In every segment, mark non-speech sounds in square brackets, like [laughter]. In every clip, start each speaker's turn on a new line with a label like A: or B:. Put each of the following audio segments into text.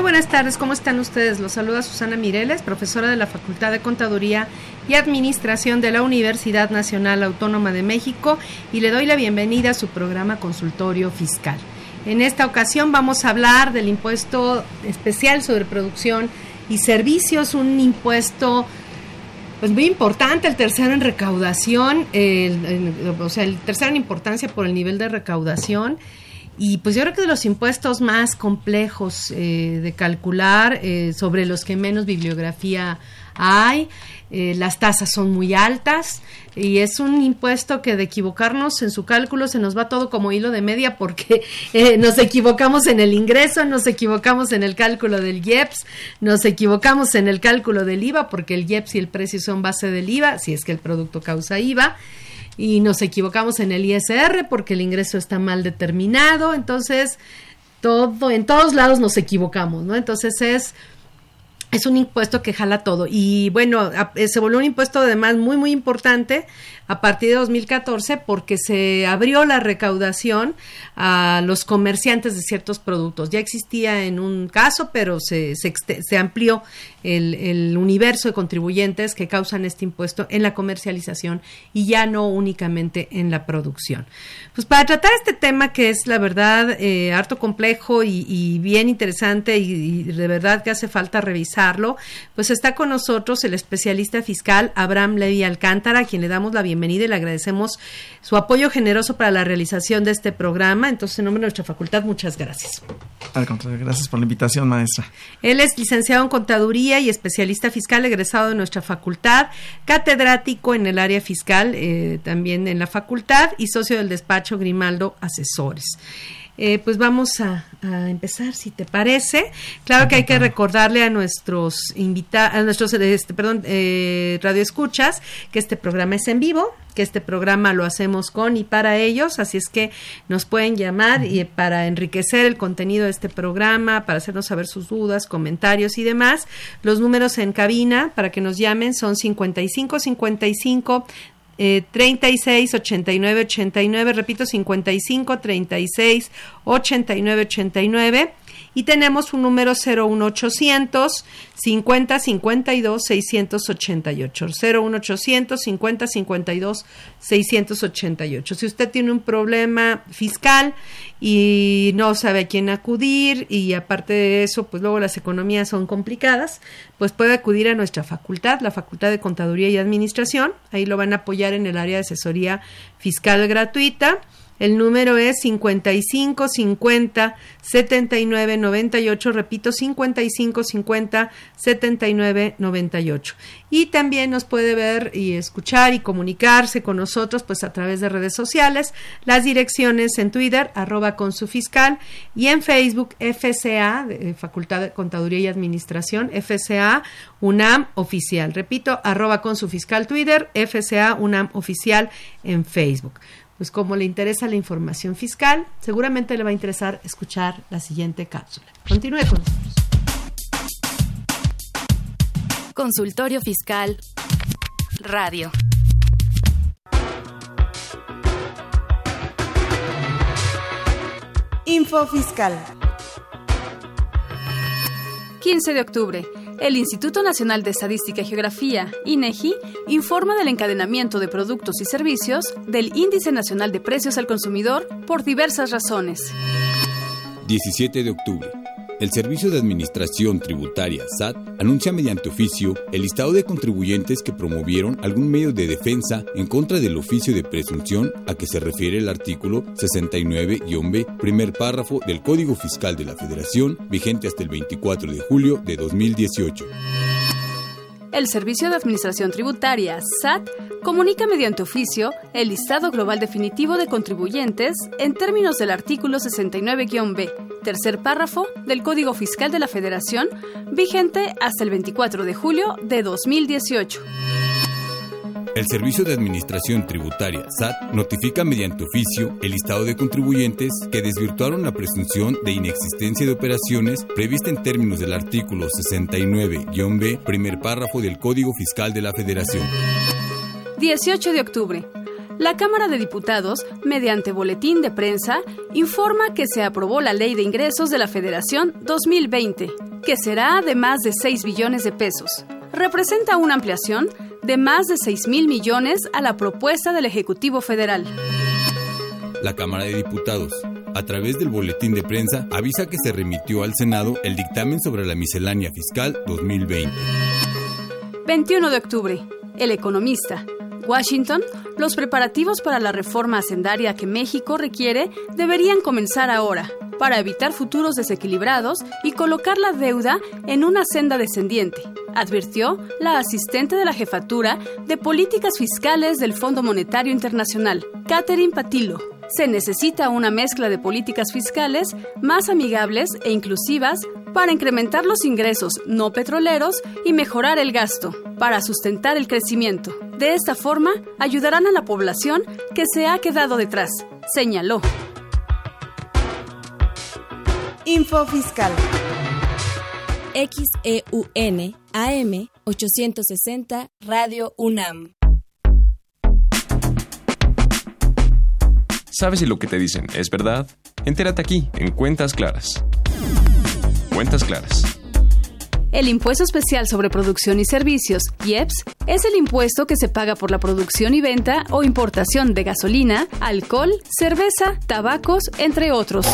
A: Muy buenas tardes, ¿cómo están ustedes? Los saluda Susana Mireles, profesora de la Facultad de Contaduría y Administración de la Universidad Nacional Autónoma de México y le doy la bienvenida a su programa Consultorio Fiscal. En esta ocasión vamos a hablar del impuesto especial sobre producción y servicios, un impuesto pues muy importante, el tercero en recaudación, el- o sea, el tercero en importancia por el nivel de recaudación. Y pues yo creo que de los impuestos más complejos eh, de calcular, eh, sobre los que menos bibliografía hay, eh, las tasas son muy altas y es un impuesto que de equivocarnos en su cálculo se nos va todo como hilo de media porque [laughs] eh, nos equivocamos en el ingreso, nos equivocamos en el cálculo del IEPS, nos equivocamos en el cálculo del IVA porque el IEPS y el precio son base del IVA, si es que el producto causa IVA y nos equivocamos en el ISR porque el ingreso está mal determinado, entonces todo en todos lados nos equivocamos, ¿no? Entonces es es un impuesto que jala todo y bueno, eh, se volvió un impuesto además muy muy importante a partir de 2014 porque se abrió la recaudación a los comerciantes de ciertos productos. Ya existía en un caso, pero se, se, amplió el, el universo de contribuyentes que causan este impuesto en la comercialización y ya no únicamente en la producción. Pues para tratar este tema que es la verdad eh, harto complejo y, bien interesante y, de verdad que hace falta pues está con nosotros el especialista fiscal Abraham Levy Alcántara, a quien le damos la bienvenida y le agradecemos su apoyo generoso para la realización de este programa. Entonces, en nombre de nuestra facultad, muchas gracias.
B: Al contrario, gracias por la invitación, maestra.
A: Él es licenciado en Contaduría y especialista fiscal egresado de nuestra facultad, catedrático en el área fiscal eh, también en la facultad y socio del despacho Grimaldo Asesores. Eh, pues vamos a, a empezar, si te parece. Claro que hay que recordarle a nuestros invitados, a nuestros, este, perdón, eh, radioescuchas, que este programa es en vivo, que este programa lo hacemos con y para ellos, así es que nos pueden llamar y para enriquecer el contenido de este programa, para hacernos saber sus dudas, comentarios y demás. Los números en cabina para que nos llamen son 55 55 eh, 36 89 89, repito, 55 36 89 89. Y tenemos un número 01800 50 52 688. 01800 50 52 688. Si usted tiene un problema fiscal y no sabe a quién acudir y aparte de eso, pues luego las economías son complicadas, pues puede acudir a nuestra facultad, la Facultad de Contaduría y Administración. Ahí lo van a apoyar en el área de asesoría fiscal gratuita. El número es 55 50 79 98, repito, 55 50 79 98. Y también nos puede ver y escuchar y comunicarse con nosotros pues a través de redes sociales, las direcciones en Twitter, arroba con su fiscal, y en Facebook, FCA, de Facultad de Contaduría y Administración, FCA UNAM Oficial. Repito, arroba con su fiscal Twitter, FCA UNAM Oficial en Facebook pues como le interesa la información fiscal, seguramente le va a interesar escuchar la siguiente cápsula. Continúe con nosotros.
C: Consultorio Fiscal.
D: Radio.
E: Info Fiscal.
F: 15 de octubre. El Instituto Nacional de Estadística y Geografía, INEGI, informa del encadenamiento de productos y servicios del Índice Nacional de Precios al Consumidor por diversas razones.
G: 17 de octubre.
E: El Servicio de Administración Tributaria, SAT, anuncia mediante oficio el listado de contribuyentes que promovieron algún medio de defensa en contra del oficio de presunción a que se refiere el artículo 69-B, primer párrafo del Código Fiscal de la Federación, vigente hasta el 24 de julio de 2018.
F: El Servicio de Administración Tributaria, SAT, comunica mediante oficio el listado global definitivo de contribuyentes en términos del artículo 69-B, tercer párrafo del Código Fiscal de la Federación, vigente hasta el 24 de julio de 2018.
E: El Servicio de Administración Tributaria, SAT, notifica mediante oficio el listado de contribuyentes que desvirtuaron la presunción de inexistencia de operaciones prevista en términos del artículo 69-B, primer párrafo del Código Fiscal de la Federación.
F: 18 de octubre. La Cámara de Diputados, mediante boletín de prensa, informa que se aprobó la Ley de Ingresos de la Federación 2020, que será de más de 6 billones de pesos. Representa una ampliación de más de 6 mil millones a la propuesta del Ejecutivo Federal.
E: La Cámara de Diputados, a través del boletín de prensa, avisa que se remitió al Senado el dictamen sobre la miscelánea fiscal 2020.
F: 21 de octubre. El economista. Washington, los preparativos para la reforma hacendaria que México requiere deberían comenzar ahora, para evitar futuros desequilibrados y colocar la deuda en una senda descendiente, advirtió la asistente de la jefatura de políticas fiscales del Fondo Monetario Internacional, Catherine Patilo. Se necesita una mezcla de políticas fiscales más amigables e inclusivas para incrementar los ingresos no petroleros y mejorar el gasto, para sustentar el crecimiento. De esta forma, ayudarán a la población que se ha quedado detrás, señaló.
D: Info Fiscal. XEUN AM 860 Radio UNAM.
G: ¿Sabes si lo que te dicen es verdad? Entérate aquí, en Cuentas Claras. Cuentas Claras.
F: El impuesto especial sobre producción y servicios, IEPS, es el impuesto que se paga por la producción y venta o importación de gasolina, alcohol, cerveza, tabacos, entre otros.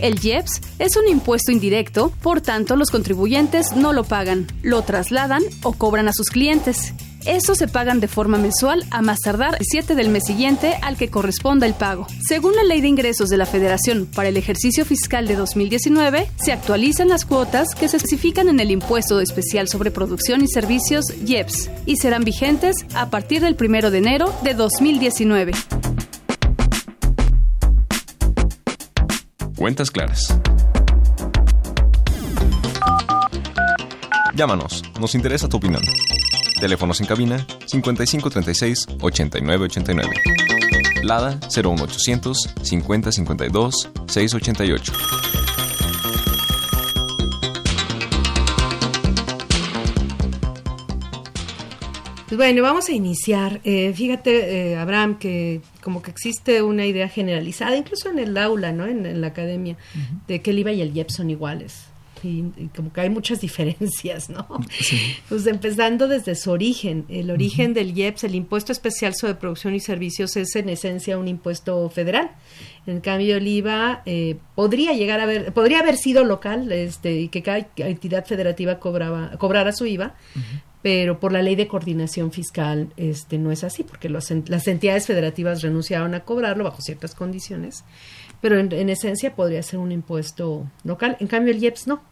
F: El IEPS es un impuesto indirecto, por tanto los contribuyentes no lo pagan, lo trasladan o cobran a sus clientes. Estos se pagan de forma mensual a más tardar el 7 del mes siguiente al que corresponda el pago. Según la Ley de Ingresos de la Federación para el ejercicio fiscal de 2019, se actualizan las cuotas que se especifican en el Impuesto Especial sobre Producción y Servicios IEPS y serán vigentes a partir del 1 de enero de 2019.
G: Cuentas claras. Llámanos, nos interesa tu opinión. Teléfonos en cabina 5536 8989. Lada 01800 5052 688.
A: Pues bueno, vamos a iniciar. Eh, fíjate, eh, Abraham, que como que existe una idea generalizada, incluso en el aula, ¿no? En, la academia, de que el IVA y el IEP son iguales. Y, como que hay muchas [laughs] diferencias, ¿no? Pues empezando desde su origen. El origen del IEPS, el Impuesto Especial sobre Producción y Servicios, es en esencia un impuesto federal. En cambio, el IVA eh, podría llegar a haber, podría haber sido local, este, y que cada entidad federativa cobraba, cobrara su IVA, pero por la ley de coordinación fiscal este no es así, porque las entidades federativas renunciaron a cobrarlo bajo ciertas condiciones, pero en, esencia podría ser un impuesto local. En cambio, el IEPS no.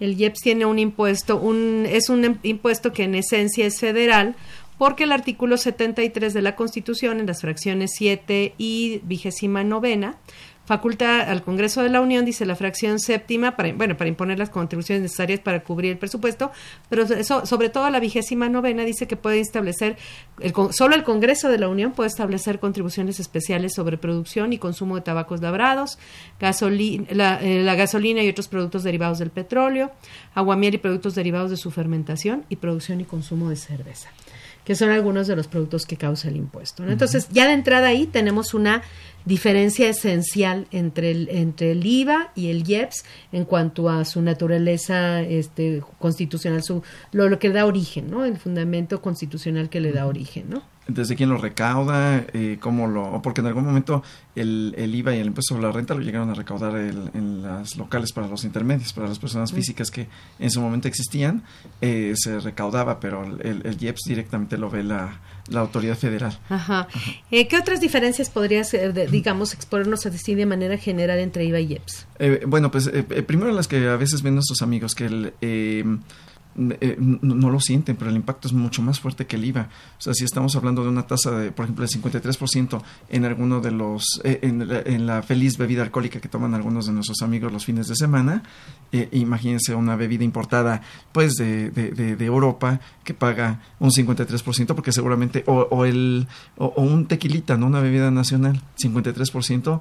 A: El IEPS tiene un impuesto, un, es un impuesto que en esencia es federal, porque el artículo 73 de la Constitución, en las fracciones 7 y vigésima novena, faculta al Congreso de la Unión, dice la fracción séptima, para, bueno, para imponer las contribuciones necesarias para cubrir el presupuesto, pero eso, sobre todo la vigésima novena dice que puede establecer, el, solo el Congreso de la Unión puede establecer contribuciones especiales sobre producción y consumo de tabacos labrados, gasolina, eh, la, gasolina y otros productos derivados del petróleo, aguamiel y productos derivados de su fermentación y producción y consumo de cerveza que son algunos de los productos que causa el impuesto. Entonces, ya de entrada ahí tenemos una diferencia esencial entre el, entre el IVA y el IEPS en cuanto a su naturaleza este, constitucional, su, lo, lo que da origen, ¿no? El fundamento constitucional que le da origen, ¿no?
B: desde quién lo recauda, eh, cómo lo, porque en algún momento el, el, IVA y el impuesto sobre la renta lo llegaron a recaudar en las locales para los intermedios, para las personas físicas que en su momento existían, eh, se recaudaba, pero el, el, IEPS directamente lo ve la, la autoridad federal.
A: Ajá. Eh, ¿Qué otras diferencias podrías, digamos, exponernos a decir de manera general entre IVA y IEPS?
B: bueno, pues primero las que a veces ven nuestros amigos, que el eh, no, lo sienten, pero el impacto es mucho más fuerte que el IVA. O sea, si estamos hablando de una tasa de, por ejemplo, de 53% en alguno de los, eh, en, la feliz bebida alcohólica que toman algunos de nuestros amigos los fines de semana, eh, imagínense una bebida importada, pues, de, de, Europa que paga un 53%, porque seguramente, o, el, o, o un tequilita, ¿no? Una bebida nacional, 53%,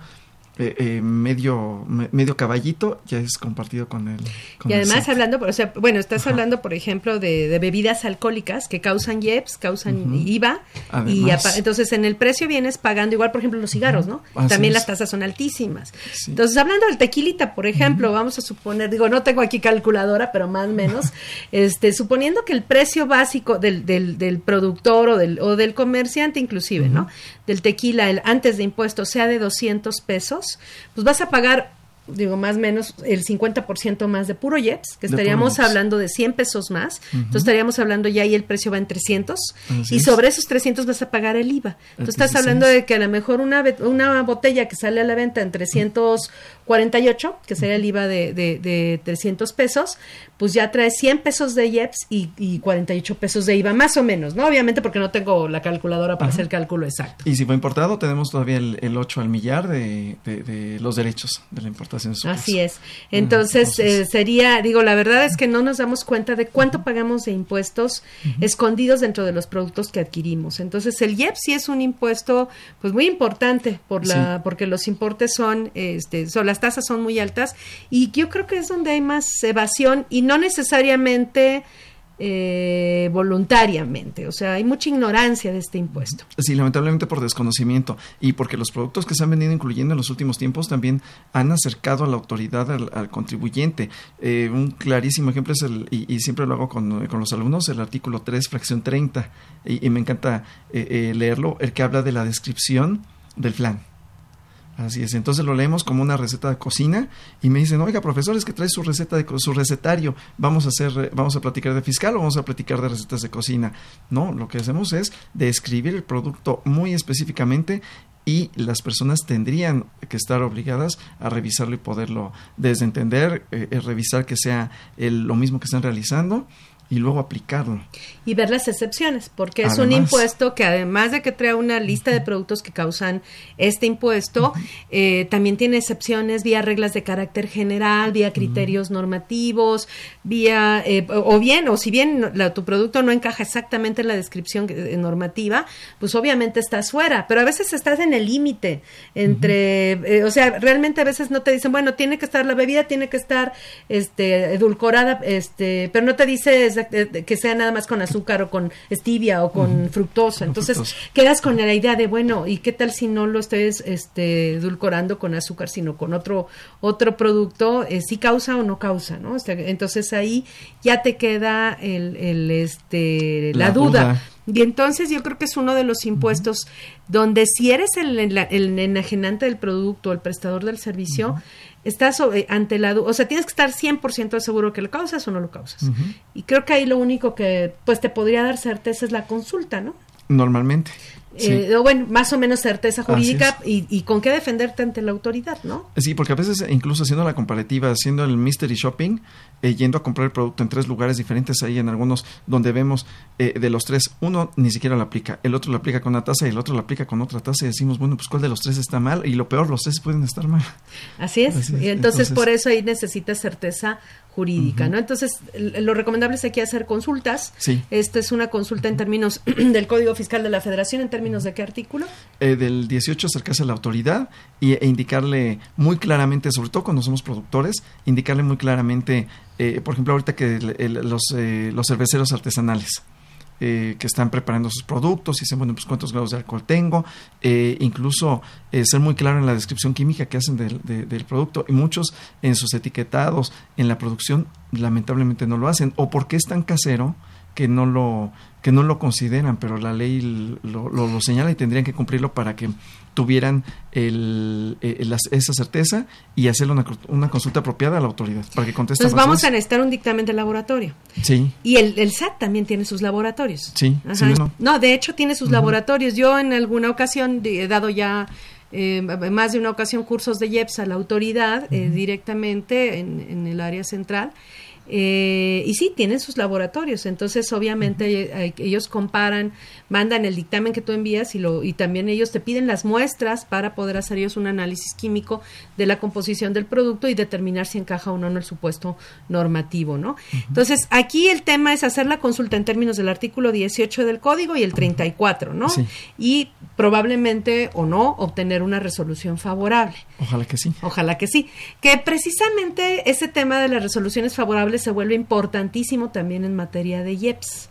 B: eh, eh, medio medio caballito ya es compartido con el
A: y además hablando o sea bueno estás hablando por ejemplo de, bebidas alcohólicas que causan IEPS causan IVA y entonces en el precio vienes pagando igual por ejemplo los cigarros no también las tasas son altísimas. Entonces hablando del tequilita por ejemplo vamos a suponer digo no tengo aquí calculadora pero más o menos [laughs] este suponiendo que el precio básico del, del, del productor o del o del comerciante inclusive no del tequila el, antes de impuestos sea de 200 pesos, pues vas a pagar digo, más o menos el 50% más de puro Jets, que estaríamos hablando de 100 pesos más. Entonces estaríamos hablando ya ahí el precio va en 300 y sobre esos 300 vas a pagar el IVA. Entonces estás hablando de que a lo mejor una, una botella que sale a la venta en 348, que sería el IVA de, de, de 300 pesos, pues ya trae 100 pesos de IEPS y, y, 48 pesos de IVA, más o menos, ¿no? Obviamente porque no tengo la calculadora para hacer el cálculo exacto.
B: Y si fue importado, tenemos todavía el, 8 al millar de, de, los derechos de la importación.
A: Así es. Entonces, eh, sería, digo, la verdad es que no nos damos cuenta de cuánto pagamos de impuestos escondidos dentro de los productos que adquirimos. Entonces, el IEPS sí es un impuesto, pues muy importante por la, porque los importes son, este, son, las tasas son muy altas y yo creo que es donde hay más evasión y no necesariamente eh, voluntariamente. O sea, hay mucha ignorancia de este impuesto.
B: Sí, lamentablemente por desconocimiento y porque los productos que se han venido incluyendo en los últimos tiempos también han acercado a la autoridad al, contribuyente. Eh, un clarísimo ejemplo es el, y, siempre lo hago con, con, los alumnos, el artículo 3, fracción 30, y, me encanta eh, leerlo, el que habla de la descripción del flan. Así es, entonces lo leemos como una receta de cocina y me dicen, oiga, profesor, es que trae su receta de su recetario, vamos a hacer, vamos a platicar de fiscal o vamos a platicar de recetas de cocina. No, lo que hacemos es describir el producto muy específicamente y las personas tendrían que estar obligadas a revisarlo y poderlo desentender, eh, eh, revisar que sea lo mismo que están realizando y luego aplicarlo.
A: Y ver las excepciones, porque es un impuesto que además de que trae una lista de productos que causan este impuesto, eh, también tiene excepciones vía reglas de carácter general, vía criterios normativos, vía, eh, o bien, o si bien tu producto no encaja exactamente en la descripción eh, normativa, pues obviamente estás fuera, pero a veces estás en el límite entre, o sea, realmente a veces no te dicen, bueno, tiene que estar la bebida, tiene que estar este edulcorada, este, pero no te dice que sea nada más con azúcar o con stevia o con fructosa. Entonces quedas con la idea de, bueno, ¿y qué tal si no lo estés este, edulcorando con azúcar, sino con otro, otro producto? Eh, ¿Si causa o no causa? ¿no? Entonces ahí ya te queda el, el este, la, duda. Y entonces yo creo que es uno de los impuestos donde si eres el, el, enajenante del producto, el prestador del servicio, estás eh, ante la o sea, tienes que estar 100% seguro que lo causas o no lo causas. Y creo que ahí lo único que pues te podría dar certeza es la consulta, ¿no?
B: Normalmente.
A: Eh, o bueno, más o menos certeza jurídica y, con qué defenderte ante la autoridad, ¿no?
B: Sí, porque a veces incluso haciendo la comparativa, haciendo el mystery shopping, eh, yendo a comprar el producto en tres lugares diferentes, ahí en algunos donde vemos eh, de los tres, uno ni siquiera lo aplica, el otro lo aplica con una taza y el otro lo aplica con otra taza y decimos, bueno, pues cuál de los tres está mal y lo peor, los tres pueden estar mal.
A: Así es, y entonces, por eso ahí necesitas certeza jurídica, ¿no? Entonces, lo recomendable es aquí hacer consultas.
B: Sí.
A: Esta es una consulta en términos [clears throat] del Código Fiscal de la Federación, ¿en términos de qué artículo?
B: Eh, del 18 acercarse a la autoridad y, e indicarle muy claramente, sobre todo cuando somos productores, indicarle muy claramente, eh, por ejemplo, ahorita que los, eh, los cerveceros artesanales, eh, que están preparando sus productos y dicen, bueno, pues cuántos grados de alcohol tengo, eh, incluso eh, ser muy claro en la descripción química que hacen del, del, producto y muchos en sus etiquetados, en la producción, lamentablemente no lo hacen, o porque es tan casero que no lo que no lo consideran, pero la ley lo, lo, señala y tendrían que cumplirlo para que tuvieran el, esa certeza y hacer una, una, consulta apropiada a la autoridad para que conteste.
A: Entonces vamos a necesitar un dictamen de laboratorio.
B: Sí.
A: Y el, el SAT también tiene sus laboratorios.
B: Sí.
A: no. de hecho tiene sus laboratorios. Yo en alguna ocasión he dado ya eh, más de una ocasión cursos de IEPS a la autoridad eh, directamente en, en, el área central eh, y sí, tienen sus laboratorios, entonces obviamente eh, ellos comparan, mandan el dictamen que tú envías y, lo, y también ellos te piden las muestras para poder hacer ellos un análisis químico de la composición del producto y determinar si encaja o no en el supuesto normativo, ¿no? Entonces, aquí el tema es hacer la consulta en términos del artículo 18 del código y el 34, ¿no? Y probablemente o no obtener una resolución favorable.
B: Ojalá que sí.
A: Ojalá que sí. Que precisamente ese tema de las resoluciones favorables se vuelve importantísimo también en materia de IEPS.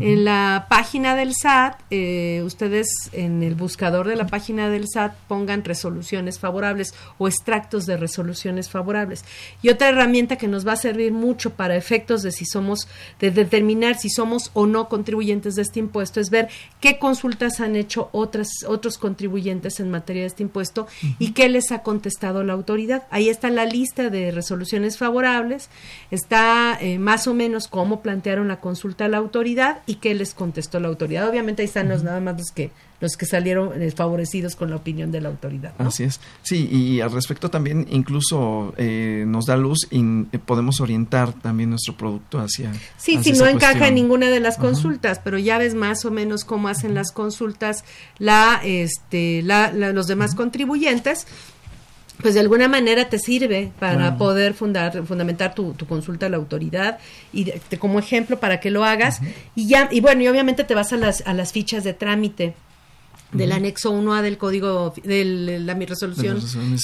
A: En la página del SAT, eh, ustedes en el buscador de la página del SAT pongan resoluciones favorables o extractos de resoluciones favorables. Y otra herramienta que nos va a servir mucho para efectos de si somos, de determinar si somos o no contribuyentes de este impuesto, es ver qué consultas han hecho otras, otros contribuyentes en materia de este impuesto y qué les ha contestado la autoridad. Ahí está la lista de resoluciones favorables, está eh, más o menos cómo plantearon la consulta a la autoridad y qué les contestó la autoridad. Obviamente ahí están los nada más los que los que salieron eh, favorecidos con la opinión de la autoridad.
B: Así es. Sí, y al respecto también incluso eh, nos da luz y eh, podemos orientar también nuestro producto hacia...
A: Sí, si no encaja en ninguna de las consultas, pero ya ves más o menos cómo hacen las consultas la, este, la, los demás contribuyentes pues de alguna manera te sirve para poder fundar, fundamentar tu, consulta a la autoridad y como ejemplo para que lo hagas. Y ya y bueno y obviamente te vas a las a las fichas de trámite del anexo 1A del código de la mi resolución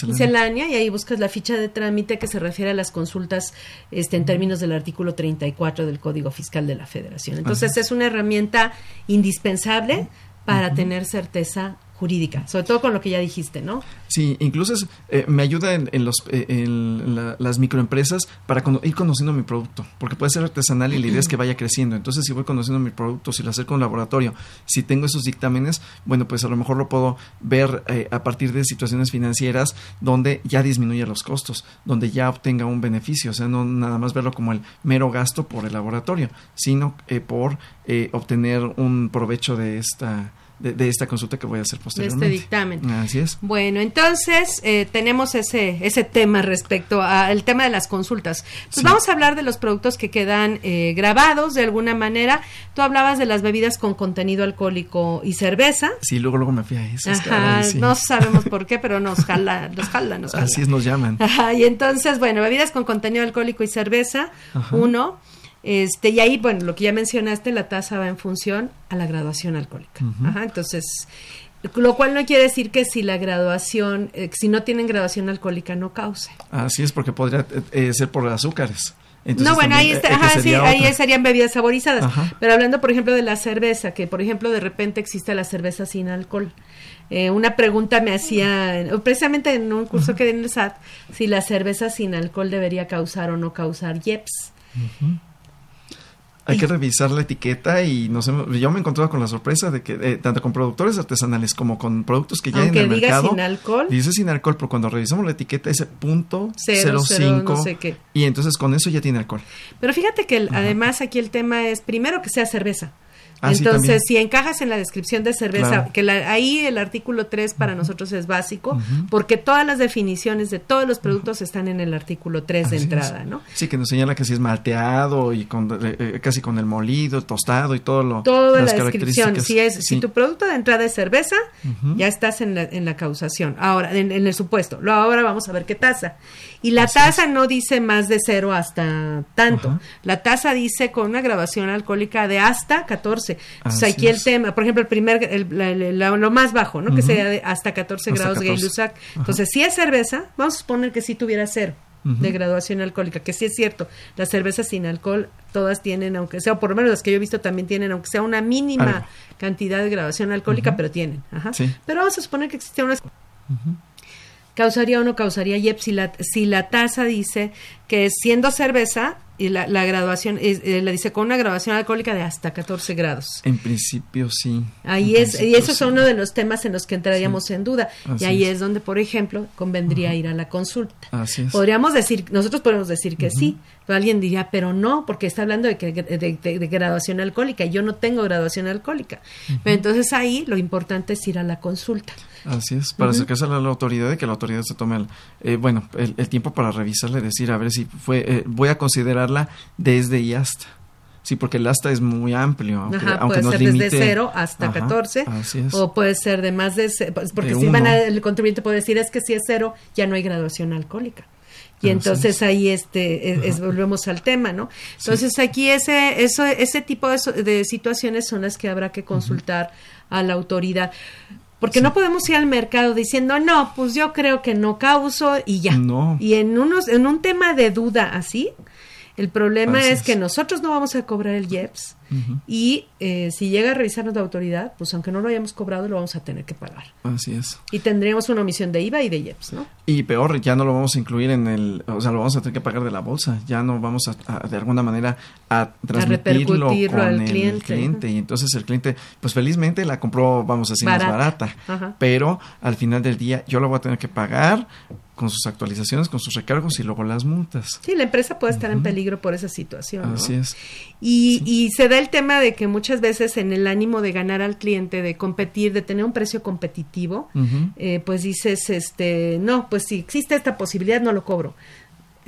A: miscelánea. y ahí buscas la ficha de trámite que se refiere a las consultas este en términos del artículo 34 del Código Fiscal de la Federación. Entonces es. una herramienta indispensable para tener certeza jurídica, sobre todo con lo que ya dijiste, ¿no?
B: Sí, incluso eh, me ayuda en, los, eh, en las microempresas para ir conociendo mi producto, porque puede ser artesanal y la idea es que vaya creciendo. Entonces, si voy conociendo mi producto, si lo acerco a un laboratorio, si tengo esos dictámenes, bueno, pues a lo mejor lo puedo ver eh, a partir de situaciones financieras donde ya disminuya los costos, donde ya obtenga un beneficio, o sea, no nada más verlo como el mero gasto por el laboratorio, sino por obtener un provecho de esta de, esta consulta que voy a hacer posteriormente.
A: De este dictamen.
B: Así es.
A: Bueno, entonces eh, tenemos ese, ese tema respecto al tema de las consultas. Pues vamos a hablar de los productos que quedan eh, grabados de alguna manera. Tú hablabas de las bebidas con contenido alcohólico y cerveza.
B: Sí, luego luego me fui a.
A: Ajá, no sabemos por qué, pero nos jala, nos jala, nos [laughs] jala.
B: Así es, nos llaman.
A: Ajá, y entonces, bueno, bebidas con contenido alcohólico y cerveza, uno. Este, y ahí, bueno, lo que ya mencionaste, la tasa va en función a la graduación alcohólica. Ajá, entonces, lo cual no quiere decir que si la graduación, eh, si no tienen graduación alcohólica, no cause.
B: Así es, porque podría eh, eh, ser por azúcares.
A: no, bueno, ahí, está, ajá, sí, ahí serían bebidas saborizadas. Pero hablando, por ejemplo, de la cerveza, que por ejemplo de repente existe la cerveza sin alcohol. una pregunta me hacía, precisamente en un curso que di en el SAT, si la cerveza sin alcohol debería causar o no causar IEPS.
B: Hay que revisar la etiqueta y no sé, yo me he encontrado con la sorpresa de que eh, tanto con productores artesanales como con productos que ya hay en el diga mercado.
A: sin alcohol.
B: Dice sin alcohol, pero cuando revisamos la etiqueta dice punto cero, cinco, no sé qué. y entonces con eso ya tiene alcohol.
A: Pero fíjate que además aquí el tema es primero que sea cerveza. Ah, Entonces, si encajas en la descripción de cerveza, que ahí el artículo 3 para nosotros es básico, porque todas las definiciones de todos los productos están en el artículo 3 de entrada, ¿no?
B: Sí, que nos señala que si es malteado y con, eh, eh, casi con el molido, tostado y todo lo
A: Toda la descripción. Si, es, si tu producto de entrada es cerveza, ya estás en la, en la causación. Ahora, en, el supuesto. Ahora vamos a ver qué tasa. Y la tasa no dice más de cero hasta tanto. La tasa dice con una grabación alcohólica de hasta 14. Entonces aquí el tema, por ejemplo, el primer, el, lo más bajo, ¿no? Que sea de hasta 14 grados de gay Entonces, si es cerveza, vamos a suponer que sí tuviera cero. de graduación alcohólica, que sí es cierto, las cervezas sin alcohol todas tienen, aunque sea, o por lo menos las que yo he visto también tienen, aunque sea una mínima cantidad de graduación alcohólica, pero tienen. Ajá. Pero vamos a suponer que existe una... ¿Causaría o no causaría YEP si la, si la tasa dice que siendo cerveza y la, la graduación, eh, la dice con una graduación alcohólica de hasta 14 grados.
B: En principio sí.
A: Ahí es, y eso es uno de los temas en los que entraríamos en duda. y ahí es. donde, por ejemplo, convendría ir a la consulta.
B: Así es.
A: Podríamos decir, nosotros podemos decir que sí, alguien diría, pero no, porque está hablando de, que, de, graduación alcohólica, y yo no tengo graduación alcohólica. Pero entonces ahí lo importante es ir a la consulta.
B: Así es, para acercarse a la, autoridad y que la autoridad se tome el, eh, bueno, el, tiempo para revisarle, decir, a ver si fue, eh, voy a considerarla desde y hasta. Sí, porque el hasta es muy amplio. Aunque,
A: Ajá, puede ser desde 0 hasta 14. O puede ser de más de... Pues, porque si van a, el contribuyente puede decir es que si es cero, ya no hay graduación alcohólica. Y entonces ahí este es, volvemos al tema, ¿no? Entonces aquí ese eso ese tipo de, de, situaciones son las que habrá que consultar a la autoridad. Porque no podemos ir al mercado diciendo, no, pues yo creo que no causo y ya.
B: No.
A: Y en, unos, en un tema de duda así, el problema es, que nosotros no vamos a cobrar el IEPS y eh, si llega a revisarnos la autoridad, pues aunque no lo hayamos cobrado, lo vamos a tener que pagar.
B: Así es.
A: Y tendríamos una omisión de IVA y de IEPS, ¿no?
B: Y peor, ya no lo vamos a incluir en el, o sea, lo vamos a tener que pagar de la bolsa, ya no vamos a, de alguna manera a transmitirlo con
A: al
B: el
A: cliente.
B: Y entonces el cliente, pues felizmente la compró, vamos a decir, más barata. Pero al final del día yo lo voy a tener que pagar con sus actualizaciones, con sus recargos y luego las multas.
A: Sí, la empresa puede estar en peligro por esa situación.
B: Así es.
A: Y, y, se da el tema de que muchas veces en el ánimo de ganar al cliente, de competir, de tener un precio competitivo, eh, pues dices, este, no, pues si existe esta posibilidad, no lo cobro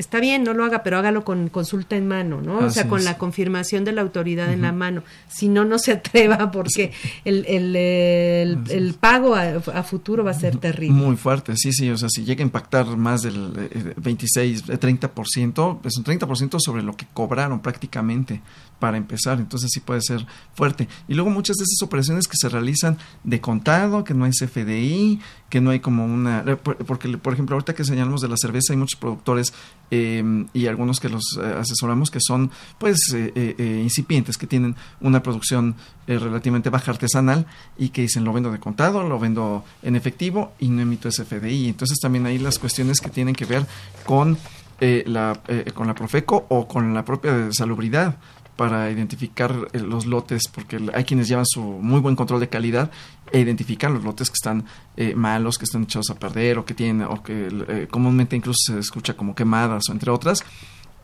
A: está bien, no lo haga, pero hágalo con consulta en mano, ¿no? o sea, con la confirmación de la autoridad en la mano. Si no, no se atreva porque el, el, el, pago a, futuro va a ser terrible.
B: Muy fuerte, sí, sí. O sea, si llega a impactar más del 26, eh, 30%, es un 30% sobre lo que cobraron prácticamente para empezar. Entonces sí puede ser fuerte. Y luego muchas de esas operaciones que se realizan de contado, que no hay CFDI, que no hay como una... Eh, porque, por ejemplo, ahorita que señalamos de la cerveza, hay muchos productores eh, y algunos que los eh, asesoramos que son pues incipientes, que tienen una producción relativamente baja artesanal y que dicen lo vendo de contado, lo vendo en efectivo y no emito SFDI. Entonces también hay las cuestiones que tienen que ver con... la, con la Profeco o con la propia salubridad para identificar eh, los lotes, porque hay quienes llevan su muy buen control de calidad e identifican los lotes que están eh, malos, que están echados a perder o que tienen, o que eh, comúnmente incluso se escucha como quemadas o entre otras,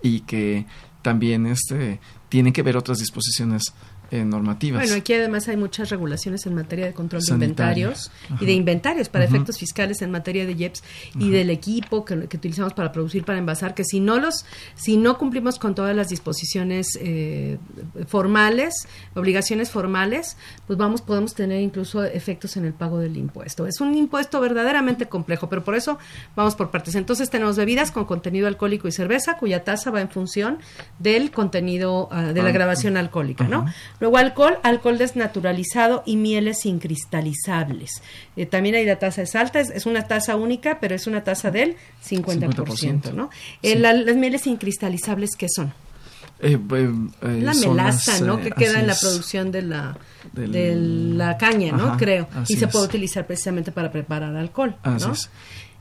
B: y que también este, tienen que ver otras disposiciones eh, normativas.
A: Bueno, aquí además hay muchas regulaciones en materia de control de inventarios y de inventarios para efectos fiscales en materia de IEPS y del equipo que, utilizamos para producir, para envasar, que si no los, si no cumplimos con todas las disposiciones eh, formales, obligaciones formales, pues vamos, podemos tener incluso efectos en el pago del impuesto. Es un impuesto verdaderamente complejo, pero por eso vamos por partes. Entonces tenemos bebidas con contenido alcohólico y cerveza, cuya tasa va en función del contenido ah, de la ah, grabación alcohólica, ¿no? Luego alcohol, alcohol desnaturalizado y mieles incristalizables. Eh, también hay la tasa es alta, es, una tasa única, pero es una tasa del 50%, ¿no? Eh, las mieles incristalizables, ¿qué son?
B: Eh,
A: la melaza, ¿no? Que queda en la producción de la, de la caña, ¿no? Creo. Y se puede utilizar precisamente para preparar alcohol, ¿no?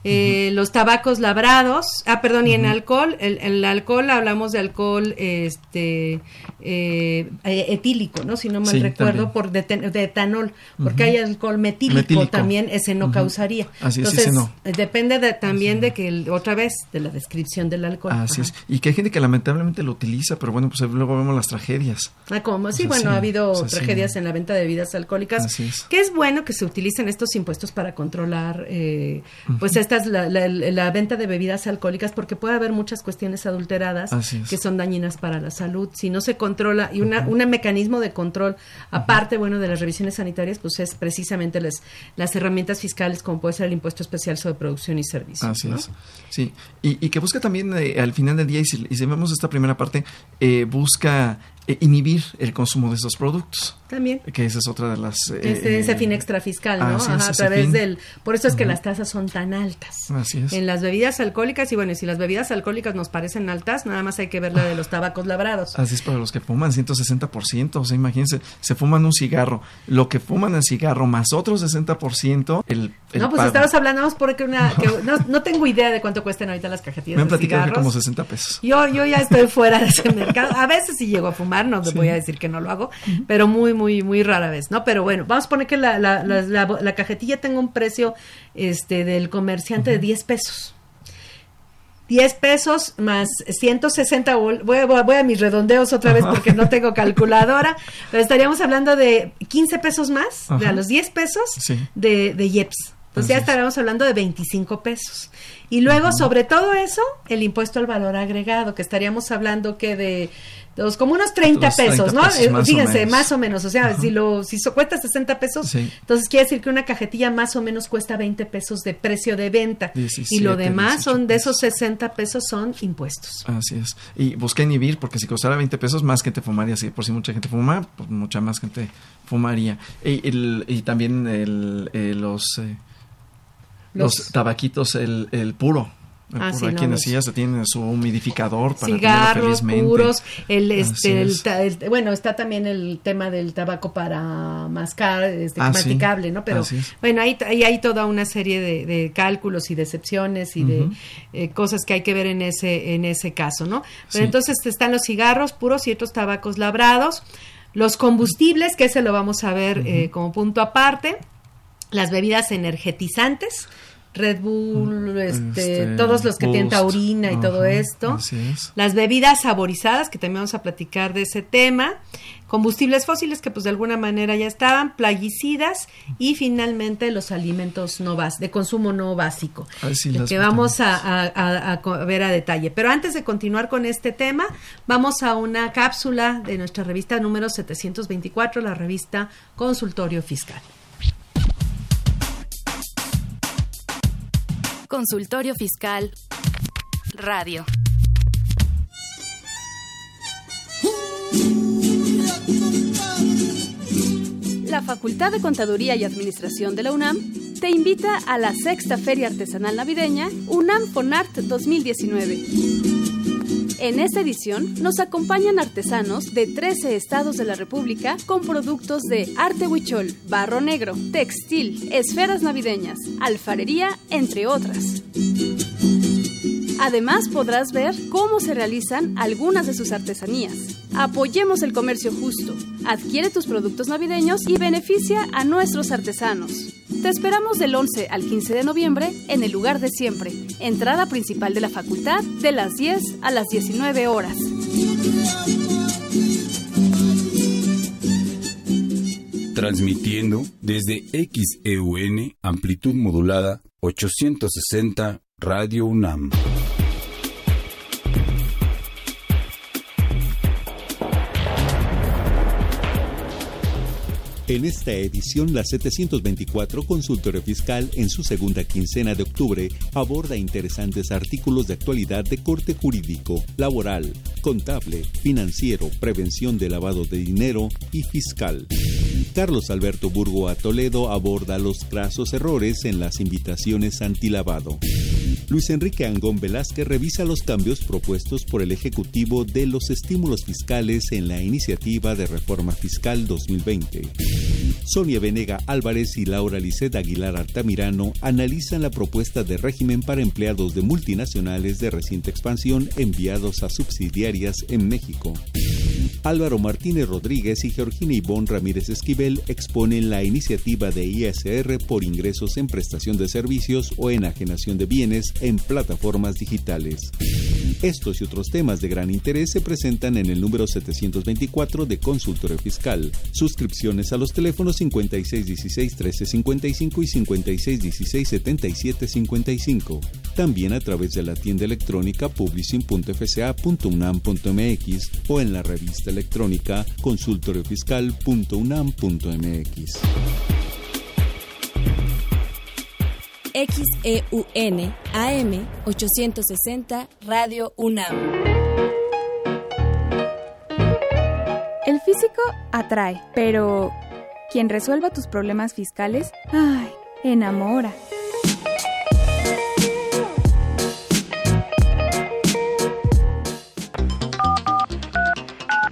A: Eh, los tabacos labrados, ah, perdón, y en alcohol, el, el, alcohol hablamos de alcohol este eh, etílico, ¿no? Si no mal recuerdo, por de, etanol, porque hay alcohol metílico, también, ese no causaría.
B: Así
A: Entonces,
B: es, no.
A: depende de, también de que, otra vez, de la descripción del alcohol.
B: Así es. Y que hay gente que lamentablemente lo utiliza, pero bueno, pues luego vemos las tragedias.
A: Ah, como, sí, bueno, ha habido tragedias en la venta de bebidas alcohólicas, Así es. que es bueno que se utilicen estos impuestos para controlar, eh, pues, esta la, venta de bebidas alcohólicas porque puede haber muchas cuestiones adulteradas que son dañinas para la salud. Si no se controla, y una, un mecanismo de control, aparte, bueno, de las revisiones sanitarias, pues es precisamente las, las herramientas fiscales como puede ser el impuesto especial sobre producción y servicios.
B: Así es. Sí, y, que busca también eh, al final del día, y si, vemos esta primera parte, eh, busca eh, inhibir el consumo de estos productos.
A: También.
B: Que esa es otra de las...
A: Eh, este, ese fin extrafiscal, ¿no? a través del... Por eso es que las tasas son tan altas.
B: Así es.
A: En las bebidas alcohólicas, y bueno, si las bebidas alcohólicas nos parecen altas, nada más hay que ver la de los tabacos labrados.
B: Así es para los que fuman 160%, o sea, imagínense, se fuman un cigarro, lo que fuman el cigarro más otro 60%, el... el
A: no, pues estamos hablando, porque una... no, tengo idea de cuánto cuestan ahorita las cajetillas
B: Me han platicado que como 60 pesos.
A: Yo, yo ya estoy fuera de ese mercado. A veces sí llego a fumar, no te voy a decir que no lo hago, pero muy, muy, muy rara vez, ¿no? Pero bueno, vamos a poner que la, la, la, cajetilla tenga un precio este, del comerciante de 10 pesos. 10 pesos más 160, voy, voy, a mis redondeos otra vez porque no tengo calculadora, pero estaríamos hablando de 15 pesos más, de a los 10 pesos de, de IEPS. Entonces ya estaríamos hablando de 25 pesos. Y luego, sobre todo eso, el impuesto al valor agregado, que estaríamos hablando que de como unos 30 pesos, ¿no? Eh, fíjense, más o menos, o sea, si lo si cuesta 60 pesos, entonces quiere decir que una cajetilla más o menos cuesta 20 pesos de precio de venta y lo demás son de esos 60 pesos son impuestos.
B: Así es. Y busqué inhibir porque si costara 20 pesos más gente fumaría, si por si mucha gente fuma, pues mucha más gente fumaría. Y, y también el, eh, los, eh, los, tabaquitos el, el puro Ah, por aquí en se tiene su humidificador para
A: cigarros puros el este el, bueno está también el tema del tabaco para mascar este ah, masticable no pero bueno ahí, ahí, hay toda una serie de, cálculos y decepciones y de eh, cosas que hay que ver en ese en ese caso no pero entonces están los cigarros puros y otros tabacos labrados. Los combustibles que ese lo vamos a ver eh, como punto aparte. Las bebidas energetizantes Red Bull, este, este, todos los que tienen taurina y todo esto. Las bebidas saborizadas, que también vamos a platicar de ese tema. Combustibles fósiles, que pues de alguna manera ya estaban. Plaguicidas. Y finalmente los alimentos no de consumo no básico. que vamos a, ver a detalle. Pero antes de continuar con este tema, vamos a una cápsula de nuestra revista número 724, la revista Consultorio Fiscal.
C: Consultorio Fiscal Radio.
F: La Facultad de Contaduría y Administración de la UNAM te invita a la sexta Feria Artesanal Navideña UNAM Fonart 2019 en esta edición nos acompañan artesanos de 13 estados de la República con productos de arte huichol, barro negro, textil, esferas navideñas, alfarería, entre otras. Además podrás ver cómo se realizan algunas de sus artesanías. Apoyemos el comercio justo, adquiere tus productos navideños y beneficia a nuestros artesanos. Te esperamos del 11 al 15 de noviembre en el lugar de siempre, entrada principal de la facultad de las 10 a las 19 horas.
E: Transmitiendo desde XEUN, amplitud modulada 860 Radio UNAM.
H: En esta edición, la 724 Consultorio Fiscal, en su segunda quincena de octubre, aborda interesantes artículos de actualidad de corte jurídico, laboral, contable, financiero, prevención de lavado de dinero y fiscal. Carlos Alberto Burgo a Toledo aborda los grasos errores en las invitaciones antilavado. Luis Enrique Angón Velázquez revisa los cambios propuestos por el Ejecutivo de los estímulos fiscales en la iniciativa de reforma fiscal 2020. Sonia Venega Álvarez y Laura Lisset Aguilar Artamirano analizan la propuesta de régimen para empleados de multinacionales de reciente expansión enviados a subsidiarias en México. Álvaro Martínez Rodríguez y Georgina Ivonne Ramírez Esquivel exponen la iniciativa de ISR por ingresos en prestación de servicios o enajenación de bienes en plataformas digitales. Estos y otros temas de gran interés se presentan en el número 724 de Consultorio Fiscal. Suscripciones a los teléfonos 5616-1355 y 5616-7755. También a través de la tienda electrónica publishing.fca.unam.mx o en la revista electrónica consultoriofiscal.unam.mx.
D: XEUN AM 860 Radio UNAM.
C: físico atrae, pero quien resuelva tus problemas fiscales, ay, enamora.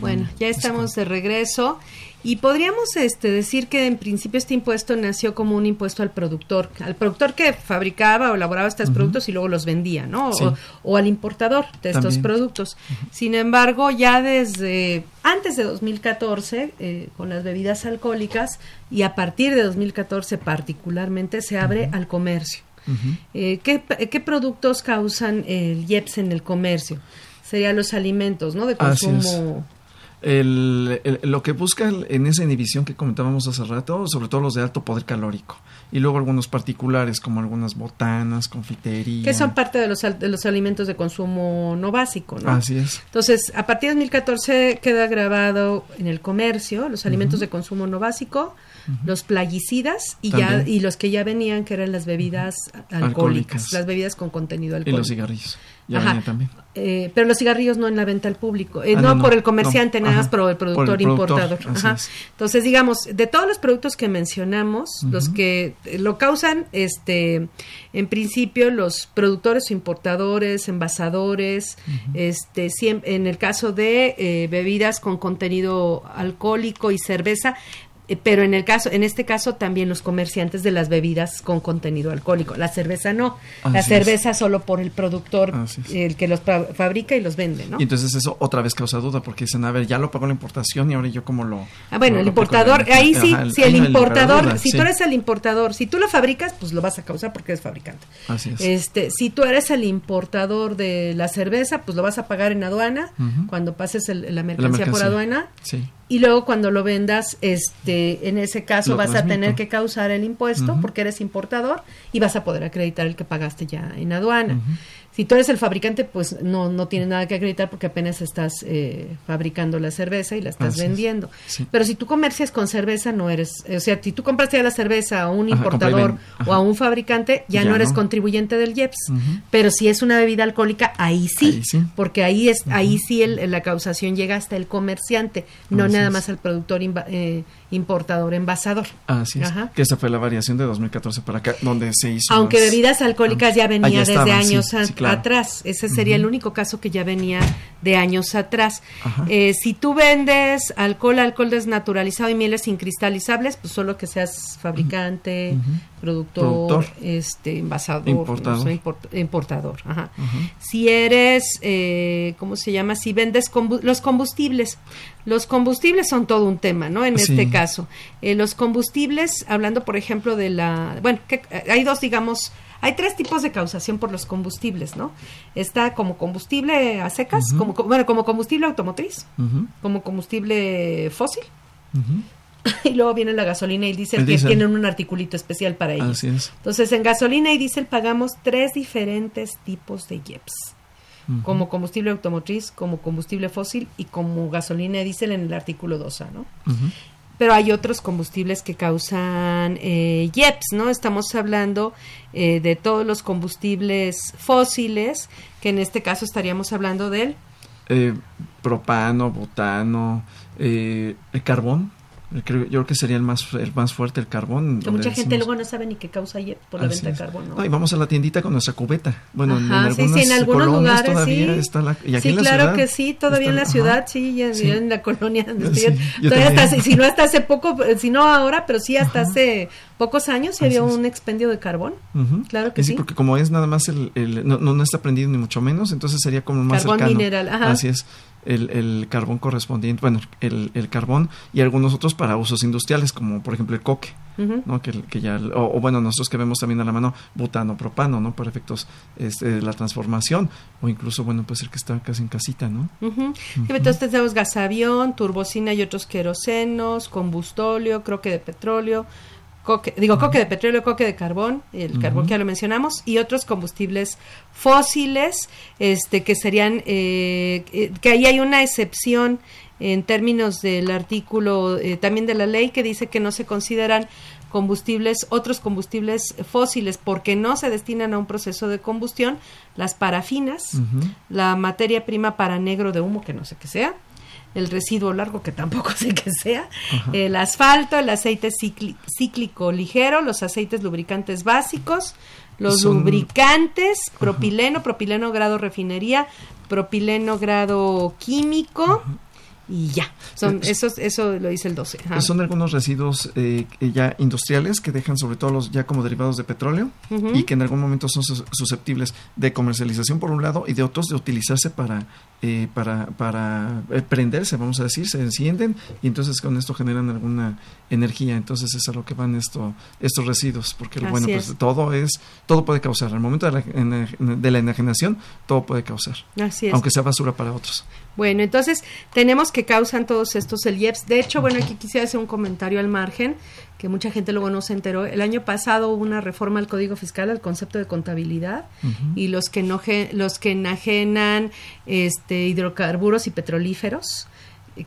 A: Bueno, ya estamos de regreso. Y podríamos este, decir que en principio este impuesto nació como un impuesto al productor, al productor que fabricaba o elaboraba estos productos y luego los vendía, ¿no? O, al importador de estos productos. Sin embargo, ya desde antes de 2014, eh, con las bebidas alcohólicas y a partir de 2014 particularmente, se abre al comercio. Eh, ¿qué, ¿qué, productos causan el IEPS en el comercio? Serían los alimentos, ¿no? De consumo
B: el, lo que busca en esa inhibición que comentábamos hace rato, sobre todo los de alto poder calórico, y luego algunos particulares como algunas botanas, confitería.
A: Que son parte de los, de los alimentos de consumo no básico, ¿no?
B: Así es.
A: Entonces, a partir de 2014 queda grabado en el comercio los alimentos de consumo no básico, los plaguicidas y ya y los que ya venían que eran las bebidas alcohólicas, las bebidas con contenido alcohólico.
B: Y los cigarrillos. Ya también.
A: Eh, pero los cigarrillos no en la venta al público, eh, ah, no, por el comerciante, nada más por el productor, importador. Entonces, digamos, de todos los productos que mencionamos, los que lo causan, este, en principio, los productores, importadores, envasadores, este, en el caso de eh, bebidas con contenido alcohólico y cerveza, eh, pero en el caso en este caso también los comerciantes de las bebidas con contenido alcohólico. La cerveza no. La cerveza solo por el productor el que los fabrica y los vende no
B: y entonces eso otra vez causa duda porque dicen a ver ya lo pagó la importación y ahora yo cómo lo
A: ah, bueno el importador ahí sí si el importador si tú eres el importador si tú lo fabricas pues lo vas a causar porque eres fabricante.
B: Así es.
A: este si tú eres el importador de la cerveza pues lo vas a pagar en aduana cuando pases la, mercancía por aduana.
B: Sí
A: y luego cuando lo vendas, este, en ese caso vas a tener que causar el impuesto porque eres importador y vas a poder acreditar el que pagaste ya en aduana. Si tú eres el fabricante, pues no, no tienes nada que acreditar porque apenas estás eh, fabricando la cerveza y la estás vendiendo. Pero si tú comercias con cerveza, no eres, o sea, si tú compras ya la cerveza a un importador o a un fabricante, ya, no eres contribuyente del IEPS. Pero si es una bebida alcohólica, ahí sí, porque ahí es, ahí sí el, la causación llega hasta el comerciante, no nada más al productor eh, importador envasador.
B: Así es. Que esa fue la variación de 2014 para acá, donde se hizo.
A: Aunque bebidas alcohólicas ya venía desde años atrás. Ese sería el único caso que ya venía de años atrás. Eh, si tú vendes alcohol, alcohol desnaturalizado y mieles incristalizables, pues solo que seas fabricante, productor, este envasador, importador. Ajá. Si eres, eh, ¿cómo se llama? Si vendes los combustibles. Los combustibles son todo un tema, ¿no? En este caso. Eh, los combustibles, hablando por ejemplo de la... Bueno, que, hay dos, digamos, hay tres tipos de causación por los combustibles, ¿no? Está como combustible a secas, como, bueno, como combustible automotriz, como combustible fósil. [laughs] y luego viene la gasolina y diésel, que tienen un articulito especial para ellos. Entonces, en gasolina y diésel pagamos tres diferentes tipos de IEPS. Como combustible automotriz, como combustible fósil y como gasolina y diésel en el artículo 2A, ¿no? pero hay otros combustibles que causan eh, IEPS, ¿no? Estamos hablando eh, de todos los combustibles fósiles, que en este caso estaríamos hablando del...
B: Eh, propano, butano, eh, el carbón, yo creo que sería el más el más fuerte el carbón.
A: mucha gente luego no sabe ni qué causa por la venta de carbón. ¿no?
B: y vamos a la tiendita con nuestra cubeta. Bueno, en,
A: algunas sí, en algunos lugares todavía sí. está la, y aquí sí, en la claro que sí, todavía en la ciudad, sí, ya, en la colonia. [laughs] todavía hasta, si no hasta hace poco, si no ahora, pero sí hasta hace pocos años había un expendio de carbón. Claro que sí.
B: porque como es nada más el, el no, no, está prendido ni mucho menos, entonces sería como más
A: carbón mineral, ajá.
B: Así es el, el carbón correspondiente, bueno, el, el, carbón y algunos otros para usos industriales, como por ejemplo el coque, ¿no? Que, que ya, o, bueno, nosotros que vemos también a la mano butano, propano, ¿no? Para efectos este, de la transformación, o incluso, bueno, puede ser que está casi en casita, ¿no?
A: Entonces tenemos gasavión, turbocina y otros querosenos, combustóleo, croque de petróleo, coque, digo, coque de petróleo, coque de carbón, el carbón que ya lo mencionamos, y otros combustibles fósiles, este, que serían, eh, eh, que ahí hay una excepción en términos del artículo eh, también de la ley que dice que no se consideran combustibles, otros combustibles fósiles, porque no se destinan a un proceso de combustión, las parafinas, la materia prima para negro de humo, que no sé qué sea, el residuo largo, que tampoco [laughs] sé qué sea, el asfalto, el aceite cíclico ligero, los aceites lubricantes básicos, los lubricantes, propileno, propileno grado refinería, propileno grado químico, y ya. Son, eso, eso lo dice el 12.
B: Son algunos residuos eh, ya industriales que dejan sobre todo los ya como derivados de petróleo y que en algún momento son susceptibles de comercialización por un lado y de otros de utilizarse para eh, para, para eh, prenderse, vamos a decir, se encienden y entonces con esto generan alguna energía. Entonces es a lo que van esto, estos residuos, porque bueno, pues todo es, todo puede causar. Al momento de la, de la enajenación, todo puede causar.
A: Así
B: Aunque sea basura para otros.
A: Bueno, entonces tenemos que causan todos estos el IEPS. De hecho, bueno, aquí quisiera hacer un comentario al margen que mucha gente luego no se enteró. El año pasado hubo una reforma al Código Fiscal al concepto de contabilidad y los que no los que enajenan este hidrocarburos y petrolíferos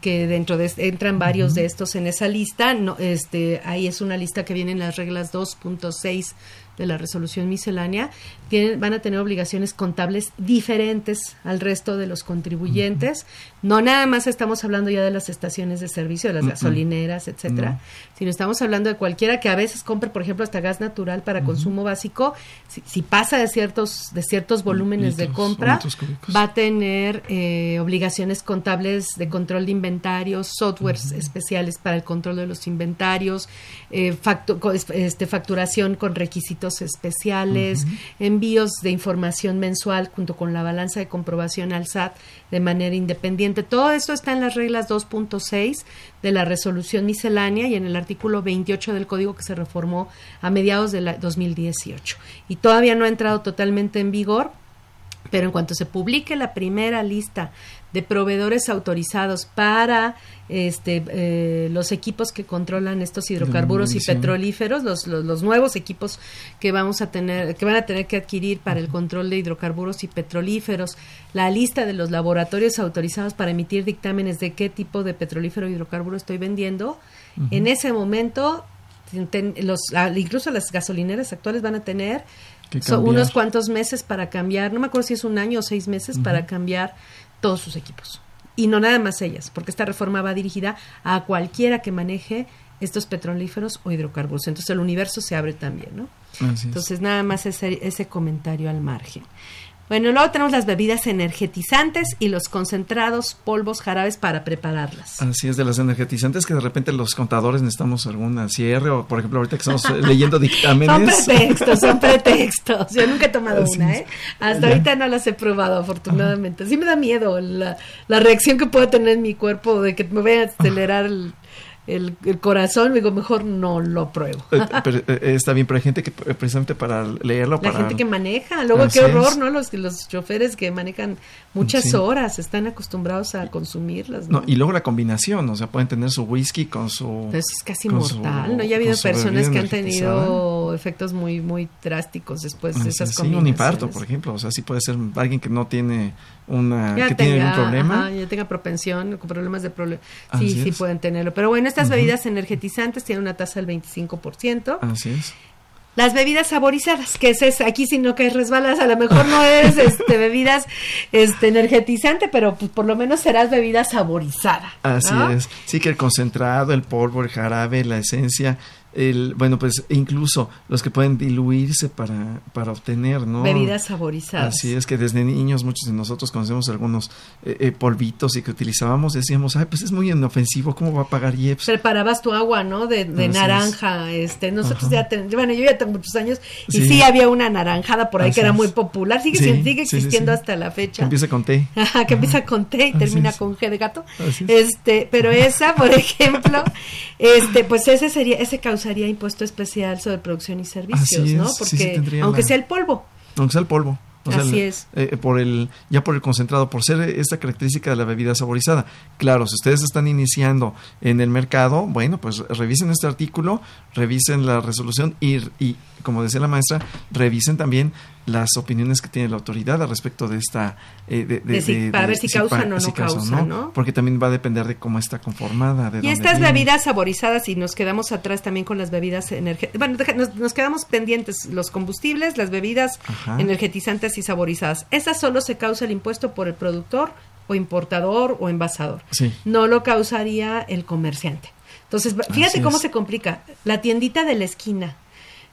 A: que dentro de entran varios de estos en esa lista, no, este ahí es una lista que viene en las reglas 2.6 de la resolución miscelánea, tienen, van a tener obligaciones contables diferentes al resto de los contribuyentes. No nada más estamos hablando ya de las estaciones de servicio, de las gasolineras, etcétera, sino estamos hablando de cualquiera que a veces compre, por ejemplo, hasta gas natural para consumo básico. Si, pasa de ciertos de ciertos volúmenes de compra, va a tener eh, obligaciones contables de control de inventarios, softwares especiales para el control de los inventarios, eh, este, facturación con requisitos especiales, envíos de información mensual junto con la balanza de comprobación al SAT de manera independiente. Todo esto está en las reglas 2.6 de la resolución miscelánea y en el artículo 28 del código que se reformó a mediados de 2018. Y todavía no ha entrado totalmente en vigor, pero en cuanto se publique la primera lista de proveedores autorizados para este, eh, los equipos que controlan estos hidrocarburos y petrolíferos, los, los, nuevos equipos que vamos a tener, que van a tener que adquirir para el control de hidrocarburos y petrolíferos, la lista de los laboratorios autorizados para emitir dictámenes de qué tipo de petrolífero o hidrocarburo estoy vendiendo, en ese momento los, incluso las gasolineras actuales van a tener unos cuantos meses para cambiar, no me acuerdo si es un año o seis meses para cambiar todos sus equipos. Y no nada más ellas, porque esta reforma va dirigida a cualquiera que maneje estos petrolíferos o hidrocarburos. Entonces el universo se abre también, ¿no? Entonces nada más ese, ese comentario al margen. Bueno, luego tenemos las bebidas energetizantes y los concentrados polvos jarabes para prepararlas.
B: Así es, de las energetizantes que de repente los contadores necesitamos alguna cierre o, por ejemplo, ahorita que estamos [laughs] leyendo dictámenes.
A: son pretextos, son pretextos. Yo nunca he tomado una, ¿eh? Hasta ahorita no las he probado, afortunadamente. Sí me da miedo la, la reacción que pueda tener en mi cuerpo de que me vaya a acelerar el el, corazón, digo, mejor no lo pruebo.
B: Eh, [laughs] pero, eh, está bien, pero hay gente que precisamente para leerlo,
A: La gente que maneja, luego qué horror, ¿no? Los, los choferes que manejan muchas horas están acostumbrados a consumirlas.
B: ¿no? y luego la combinación, o sea, pueden tener su whisky con su...
A: es casi mortal, ¿no? Ya ha habido personas que han tenido efectos muy, muy drásticos después de esas combinaciones.
B: un infarto, por ejemplo, o sea, sí puede ser alguien que no tiene una... que tiene algún problema.
A: ya tenga propensión, con problemas de problema. Sí, sí pueden tenerlo. Pero bueno, estas bebidas energetizantes tienen una tasa del 25%.
B: Así es.
A: Las bebidas saborizadas, que es, aquí sino que es resbalas, a lo mejor no es [laughs] este, bebidas este, energetizante, pero pues, por lo menos serás bebida saborizada.
B: Así es. Sí que el concentrado, el polvo, el jarabe, la esencia, el, bueno, pues incluso los que pueden diluirse para, para obtener, ¿no?
A: Bebidas saborizadas.
B: Así es que desde niños muchos de nosotros conocemos algunos eh, eh, polvitos y que utilizábamos, decíamos, ay, pues es muy inofensivo, ¿cómo va a pagar IEPS?
A: Preparabas tu agua, ¿no? De, naranja, este, nosotros ya tenemos, bueno, yo ya tengo muchos años y sí, había una naranjada por ahí que era muy popular, sigue, sigue existiendo hasta la fecha.
B: Que empieza con T.
A: que empieza con T y termina con G de gato. Este, pero esa, por [laughs] ejemplo, este, pues ese sería, ese causaría impuesto especial sobre producción y servicios, ¿no? Porque aunque sea el polvo.
B: Aunque sea el polvo.
A: Así es.
B: Eh, por el, ya por el concentrado, por ser esta característica de la bebida saborizada. Claro, si ustedes están iniciando en el mercado, bueno, pues revisen este artículo, revisen la resolución y, y como decía la maestra, revisen también las opiniones que tiene la autoridad al respecto de esta...
A: Eh, de, para ver si causan o no causan, ¿no?
B: Porque también va a depender de cómo está conformada. De
A: y estas bebidas saborizadas, y nos quedamos atrás también con las bebidas energéticas, bueno, nos, quedamos pendientes, los combustibles, las bebidas energetizantes y saborizadas. Esas solo se causa el impuesto por el productor o importador o envasador. No lo causaría el comerciante. Entonces, fíjate cómo se complica. La tiendita de la esquina.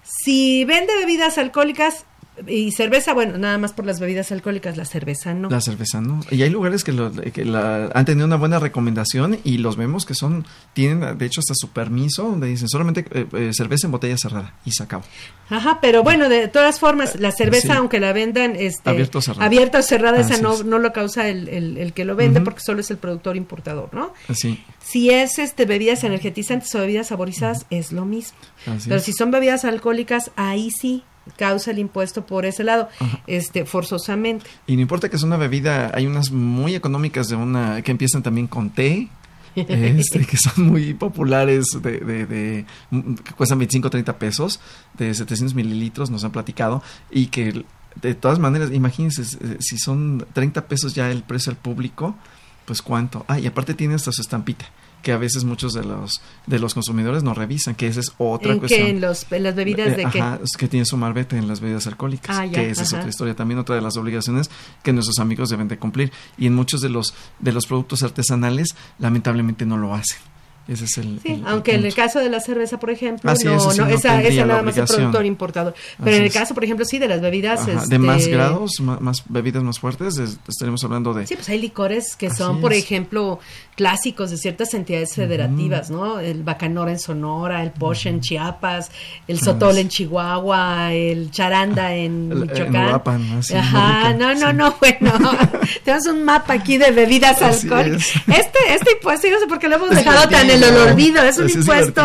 A: Si vende bebidas alcohólicas, y cerveza, bueno, nada más por las bebidas alcohólicas, la cerveza no.
B: La cerveza no. Y hay lugares que, lo, que la, han tenido una buena recomendación y los vemos que son, tienen de hecho hasta su permiso, donde dicen solamente eh, eh, cerveza en botella cerrada y se acabó.
A: Ajá, pero bueno, de todas formas, la cerveza, aunque la vendan este,
B: abierta o cerrada,
A: abierta o cerrada esa no, no lo causa el, el, que lo vende porque solo es el productor importador, ¿no?
B: Sí.
A: Si es este bebidas energetizantes o bebidas saborizadas, es lo mismo. pero si son bebidas alcohólicas, ahí sí causa el impuesto por ese lado, este forzosamente.
B: Y no importa que es una bebida, hay unas muy económicas de una que empiezan también con té, [laughs] este, que son muy populares, de, de, que cuestan 25 30 pesos, de 700 mililitros, nos han platicado, y que de todas maneras, imagínense, eh, si son 30 pesos ya el precio al público, pues cuánto. Ah, y aparte tiene hasta su estampita que a veces muchos de los de los consumidores no revisan, que esa es otra
A: ¿En
B: cuestión.
A: Que en, los, en las bebidas de
B: eh, ajá, es que tiene su marbete en las bebidas alcohólicas, ah, que esa es otra historia, también otra de las obligaciones que nuestros amigos deben de cumplir y en muchos de los de los productos artesanales lamentablemente no lo hacen. Ese es el,
A: sí, aunque en el caso de la cerveza, por ejemplo, no, no, esa, esa nada más el productor importador. Pero en el caso, por ejemplo, sí, de las bebidas.
B: Este... De más grados, más, bebidas más fuertes, estaremos hablando de.
A: Sí, pues hay licores que son, por ejemplo, clásicos de ciertas entidades federativas, ¿no? El Bacanora en Sonora, el Porsche en Chiapas, el Sotol en Chihuahua, el Charanda en Michoacán.
B: En
A: Ajá, no, no, no, [laughs] bueno. tenemos un mapa aquí de bebidas alcohólicas. Este, este impuesto, no sé por qué lo hemos [laughs] dejado tan en el olvido, es un impuesto.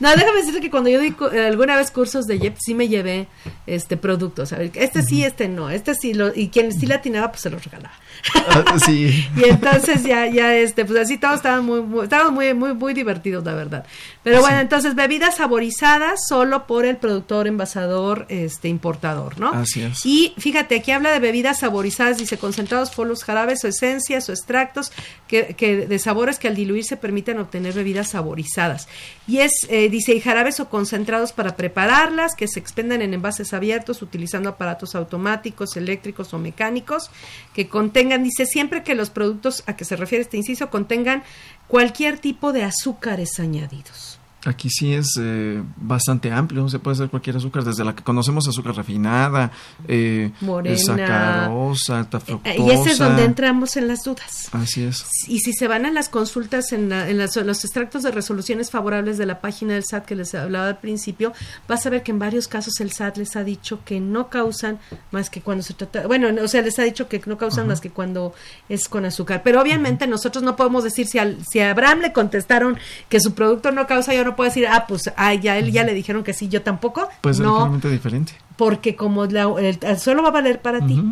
A: no, déjame decirte que cuando yo di alguna vez cursos de JEP, sí me llevé este productos. Este sí, este no, este sí, lo, y quien sí latinaba, pues se los regalaba.
B: Ah, sí. [laughs]
A: y entonces ya, ya, este, pues así todos estaban muy, muy, muy, muy, muy divertidos, la verdad. Pero bueno, entonces bebidas saborizadas solo por el productor, envasador, este, importador, ¿no?
B: Así es.
A: Y fíjate, aquí habla de bebidas saborizadas, dice concentrados, polos, jarabes o esencias o extractos que, que de sabores que al diluirse permiten obtener bebidas saborizadas. Y es, eh, dice, y jarabes o concentrados para prepararlas, que se expendan en envases abiertos utilizando aparatos automáticos, eléctricos o mecánicos, que contengan, dice, siempre que los productos a que se refiere este inciso contengan cualquier tipo de azúcares añadidos.
B: Aquí sí es eh, bastante amplio, se puede hacer cualquier azúcar, desde la que conocemos azúcar refinada, eh,
A: morena,
B: sacarosa, alta fructosa.
A: Eh, y ese es donde entramos en las dudas.
B: Así es.
A: Y si se van a las consultas en, en, los extractos de resoluciones favorables de la página del SAT que les hablaba al principio, vas a ver que en varios casos el SAT les ha dicho que no causan más que cuando se trata, bueno, o sea, les ha dicho que no causan más que cuando es con azúcar. Pero obviamente nosotros no podemos decir si, al, si a Abraham le contestaron que su producto no causa, yo no puede decir, ah, pues, ah, ya él ya le dijeron que sí, yo tampoco.
B: Pues
A: no,
B: diferente.
A: Porque como la, el, solo va a valer para ti.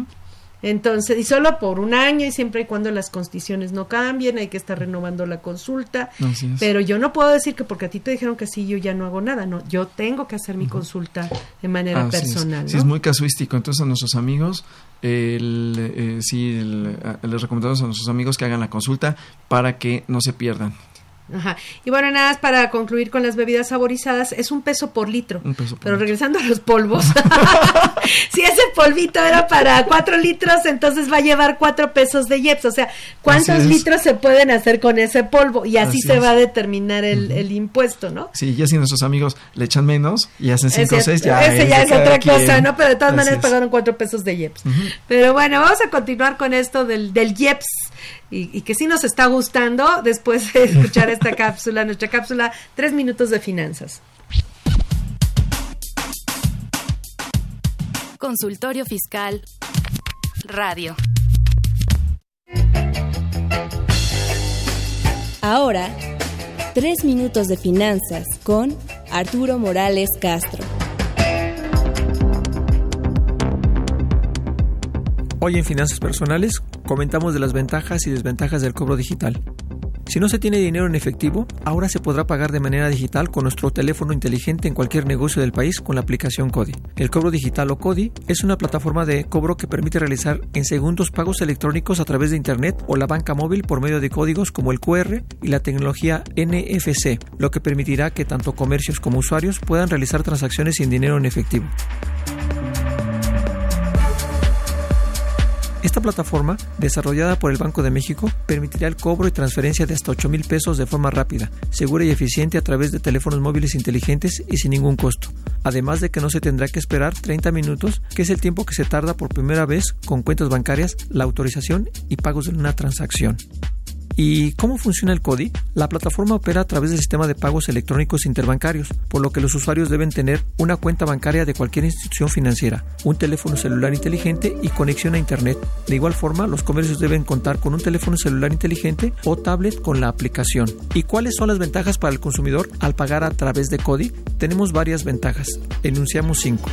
A: Entonces, y solo por un año y siempre y cuando las condiciones no cambien, hay que estar renovando la consulta. Pero yo no puedo decir que porque a ti te dijeron que sí, yo ya no hago nada. No, yo tengo que hacer mi consulta de manera personal.
B: Sí, es muy casuístico. Entonces, a nuestros amigos, el, eh, sí, les recomendamos a nuestros amigos que hagan la consulta para que no se pierdan.
A: Ajá. Y bueno, nada más para concluir con las bebidas saborizadas, es un peso por litro. Pero regresando a los polvos, [laughs] si ese polvito era para cuatro litros, entonces va a llevar cuatro pesos de IEPS. O sea, ¿cuántos litros se pueden hacer con ese polvo? Y así, se va a determinar el, impuesto, ¿no?
B: Sí, ya si nuestros amigos le echan menos y hacen cinco o seis, ya.
A: Ese ya es otra cosa, ¿no? Pero de todas maneras pagaron cuatro pesos de IEPS. Pero bueno, vamos a continuar con esto del, del Y, que sí nos está gustando después de [laughs] escuchar esta cápsula, nuestra cápsula Tres Minutos de Finanzas.
C: Consultorio Fiscal Radio. Ahora, tres minutos de finanzas con Arturo Morales Castro.
I: Hoy en Finanzas Personales comentamos de las ventajas y desventajas del cobro digital.
J: Si no se tiene dinero en efectivo, ahora se podrá pagar de manera digital con nuestro teléfono inteligente en cualquier negocio del país con la aplicación CODI. El cobro digital o CODI es una plataforma de cobro que permite realizar en segundos pagos electrónicos a través de Internet o la banca móvil por medio de códigos como el QR y la tecnología NFC, lo que permitirá que tanto comercios como usuarios puedan realizar transacciones sin dinero en efectivo. Esta plataforma, desarrollada por el Banco de México, permitirá el cobro y transferencia de hasta 8 mil pesos de forma rápida, segura y eficiente a través de teléfonos móviles inteligentes y sin ningún costo. Además de que no se tendrá que esperar 30 minutos, que es el tiempo que se tarda por primera vez con cuentas bancarias, la autorización y pagos de una transacción. ¿Y cómo funciona el CODI? La plataforma opera a través del sistema de pagos electrónicos interbancarios, por lo que los usuarios deben tener una cuenta bancaria de cualquier institución financiera, un teléfono celular inteligente y conexión a Internet. De igual forma, los comercios deben contar con un teléfono celular inteligente o tablet con la aplicación. ¿Y cuáles son las ventajas para el consumidor al pagar a través de CODI? Tenemos varias ventajas. Enunciamos cinco.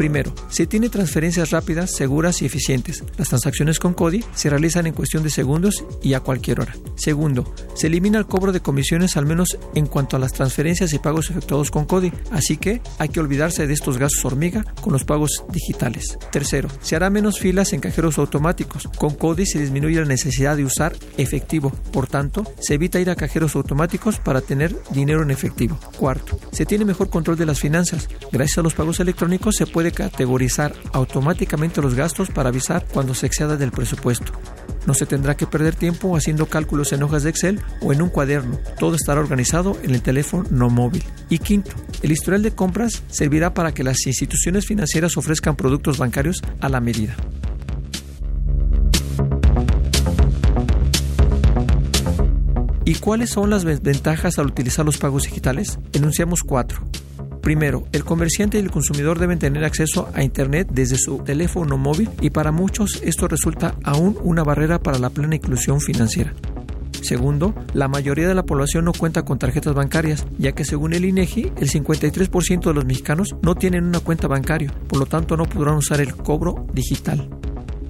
J: Primero, se tiene transferencias rápidas, seguras y eficientes. Las transacciones con CODI se realizan en cuestión de segundos y a cualquier hora. Segundo, se elimina el cobro de comisiones al menos en cuanto a las transferencias y pagos efectuados con CODI, así que hay que olvidarse de estos gastos hormiga con los pagos digitales. Tercero, se hará menos filas en cajeros automáticos. Con CODI se disminuye la necesidad de usar efectivo, por tanto, se evita ir a cajeros automáticos para tener dinero en efectivo. Cuarto, se tiene mejor control de las finanzas. Gracias a los pagos electrónicos se puede categorizar automáticamente los gastos para avisar cuando se exceda del presupuesto. No se tendrá que perder tiempo haciendo cálculos en hojas de Excel o en un cuaderno. Todo estará organizado en el teléfono no móvil. Y quinto, el historial de compras servirá para que las instituciones financieras ofrezcan productos bancarios a la medida. ¿Y cuáles son las ventajas al utilizar los pagos digitales? Enunciamos cuatro. Primero, el comerciante y el consumidor deben tener acceso a Internet desde su teléfono móvil y para muchos esto resulta aún una barrera para la plena inclusión financiera. Segundo, la mayoría de la población no cuenta con tarjetas bancarias, ya que según el INEGI, el 53% de los mexicanos no tienen una cuenta bancaria, por lo tanto no podrán usar el cobro digital.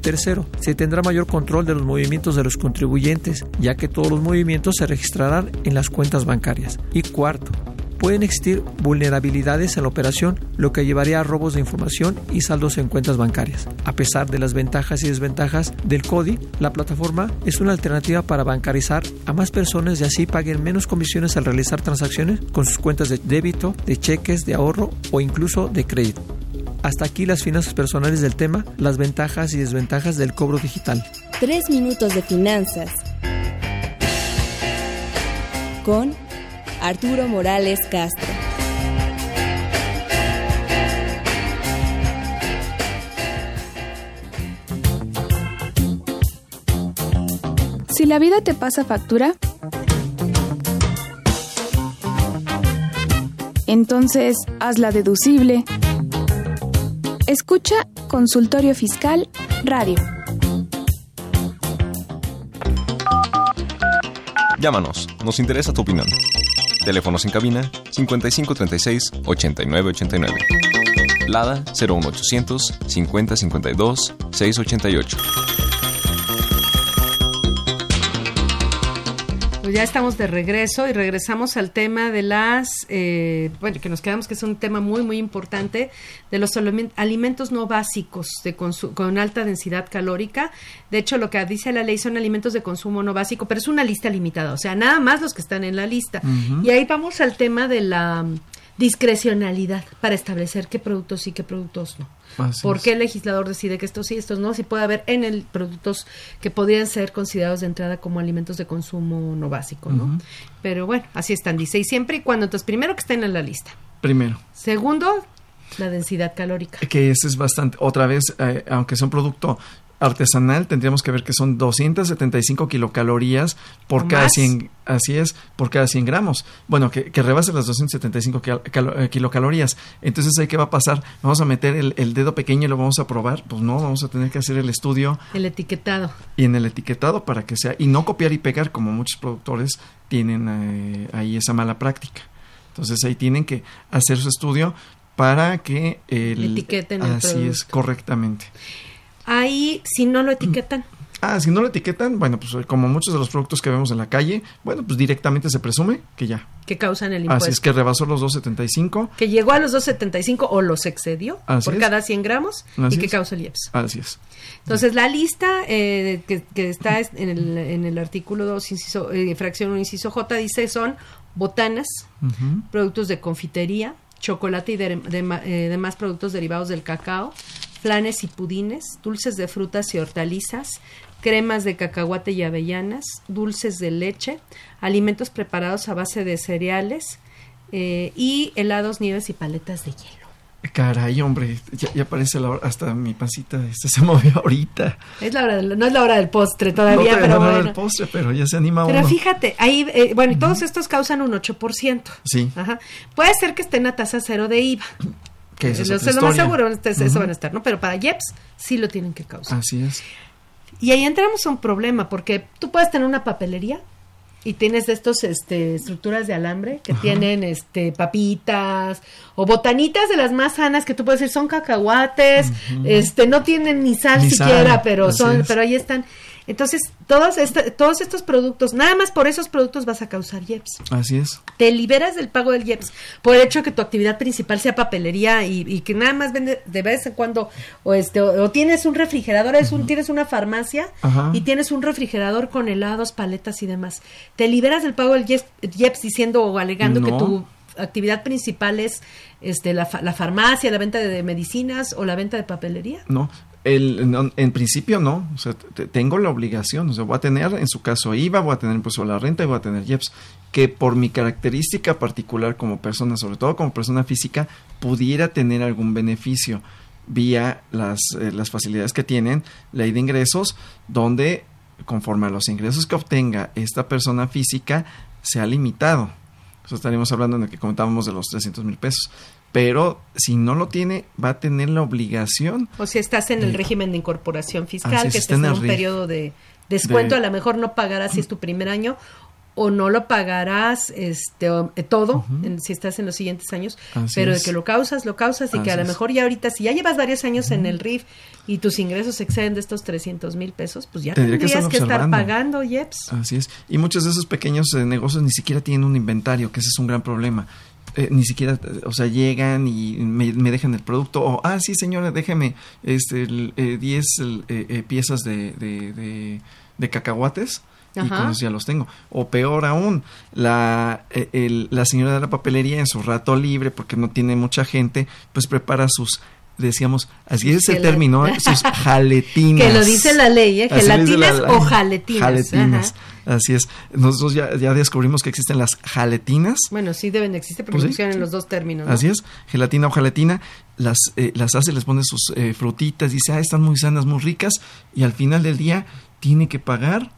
J: Tercero, se tendrá mayor control de los movimientos de los contribuyentes, ya que todos los movimientos se registrarán en las cuentas bancarias. Y cuarto, pueden existir vulnerabilidades en la operación, lo que llevaría a robos de información y saldos en cuentas bancarias. A pesar de las ventajas y desventajas del CODI, la plataforma es una alternativa para bancarizar a más personas y así paguen menos comisiones al realizar transacciones con sus cuentas de débito, de cheques, de ahorro o incluso de crédito. Hasta aquí las finanzas personales del tema, las ventajas y desventajas del cobro digital.
D: Tres minutos de finanzas. Con Arturo Morales Castro.
K: Si la vida te pasa factura, entonces hazla deducible. Escucha Consultorio Fiscal Radio.
G: Llámanos, nos interesa tu opinión. Teléfonos en cabina 5536 8989. Lada 01800 5052 688.
A: Pues ya estamos de regreso y regresamos al tema de las, eh, bueno, que nos quedamos que es un tema muy, muy importante, de los alimentos no básicos de con alta densidad calórica. De hecho, lo que dice la ley son alimentos de consumo no básico, pero es una lista limitada, o sea, nada más los que están en la lista. Y ahí vamos al tema de la discrecionalidad para establecer qué productos sí, qué productos no. ¿Por qué el legislador decide que estos sí, estos no? Si puede haber en el productos que podrían ser considerados de entrada como alimentos de consumo no básico, ¿no? Pero bueno, así están, dice. Y siempre y cuando, entonces, primero que estén en la lista.
B: Primero.
A: Segundo, la densidad calórica.
B: Que ese es bastante, otra vez, eh, aunque sea un producto artesanal tendríamos que ver que son 275 kilocalorías por cada 100 así es por cada 100 gramos. Bueno que, que rebase las 275 eh, kilocalorías. Entonces ahí qué va a pasar vamos a meter el, dedo pequeño y lo vamos a probar pues no vamos a tener que hacer el estudio
A: el etiquetado.
B: y en el etiquetado para que sea y no copiar y pegar como muchos productores tienen eh, ahí esa mala práctica. Entonces ahí tienen que hacer su estudio para que
A: el, etiqueten el
B: así es correctamente
A: ahí si no lo etiquetan. [clears throat]
B: Ah, si no lo etiquetan, bueno, pues como muchos de los productos que vemos en la calle, bueno, pues directamente se presume que ya.
A: Que causan el impuesto.
B: Así es que rebasó los 2.75.
A: Que llegó a los 2.75 o los excedió por cada 100 gramos y que causa el IEPS.
B: Así es.
A: Entonces, la lista eh, que, está en el, en el artículo 2, inciso, eh, fracción 1, inciso J, dice son botanas, productos de confitería, chocolate y eh, demás productos derivados del cacao, flanes y pudines, dulces de frutas y hortalizas, cremas de cacahuate y avellanas, dulces de leche, alimentos preparados a base de cereales eh, y helados, nieves y paletas de hielo.
B: Caray, hombre, ya, parece la hora, hasta mi pancita este, se movió ahorita.
A: Es la hora no es la hora del postre todavía, pero
B: no
A: bueno.
B: del postre, pero ya se anima
A: pero fíjate, ahí, eh, bueno, y todos estos causan un 8%.
B: Sí.
A: Ajá. Puede ser que estén a tasa cero de IVA.
B: Que es
A: lo, más seguro, eso van a estar, ¿no? Pero para IEPS sí lo tienen que causar.
B: Así es.
A: Y ahí entramos a un problema, porque tú puedes tener una papelería y tienes estos este estructuras de alambre que tienen este papitas o botanitas de las más sanas que tú puedes decir son cacahuates, este no tienen ni sal siquiera, pero son pero ahí están. Entonces, todos, todos estos productos, nada más por esos productos vas a causar IEPS.
B: Así es.
A: Te liberas del pago del IEPS por el hecho de que tu actividad principal sea papelería y, que nada más vende de vez en cuando, o, este, o, tienes un refrigerador, es un, tienes una farmacia y tienes un refrigerador con helados, paletas y demás. Te liberas del pago del IEPS, diciendo o alegando que tu actividad principal es este, la, la farmacia, la venta de medicinas o la venta de papelería.
B: No, el, en principio no, o sea, tengo la obligación, o sea, voy a tener en su caso IVA, voy a tener impuesto a la renta y voy a tener IEPS, que por mi característica particular como persona, sobre todo como persona física, pudiera tener algún beneficio vía las, eh, las facilidades que tienen ley de ingresos, donde conforme a los ingresos que obtenga esta persona física, sea limitado. Eso estaríamos hablando en el que comentábamos de los 300 mil pesos pero si no lo tiene, va a tener la obligación.
A: O si estás en el régimen de incorporación fiscal, que estás en un periodo de descuento, a lo mejor no pagarás si es tu primer año o no lo pagarás este eh, todo si estás en los siguientes años, pero de que lo causas, lo causas y que a lo mejor ya ahorita, si ya llevas varios años en el RIF y tus ingresos exceden de estos 300 mil pesos, pues ya tendrías que, estar pagando IEPS.
B: Así es. Y muchos de esos pequeños eh, negocios ni siquiera tienen un inventario, que ese es un gran problema. Eh, ni siquiera, o sea, llegan y me, dejan el producto, o, ah, sí, señora, déjeme este, 10 eh, eh, piezas de, de, de, cacahuates. Y con eso ya los tengo. O peor aún, la, la señora de la papelería en su rato libre, porque no tiene mucha gente, pues prepara sus decíamos, así es el término, [laughs] sus jaletinas.
A: Que lo dice la ley, ¿eh? gelatinas o jaletinas.
B: Jaletinas. Así es. Nosotros ya, ya, descubrimos que existen las jaletinas.
A: Bueno, sí deben existir porque pues en los dos términos.
B: Así es, gelatina o jaletina. Las, eh, las hace, les pone sus eh, frutitas, dice, ah, están muy sanas, muy ricas. Y al final del día tiene que pagar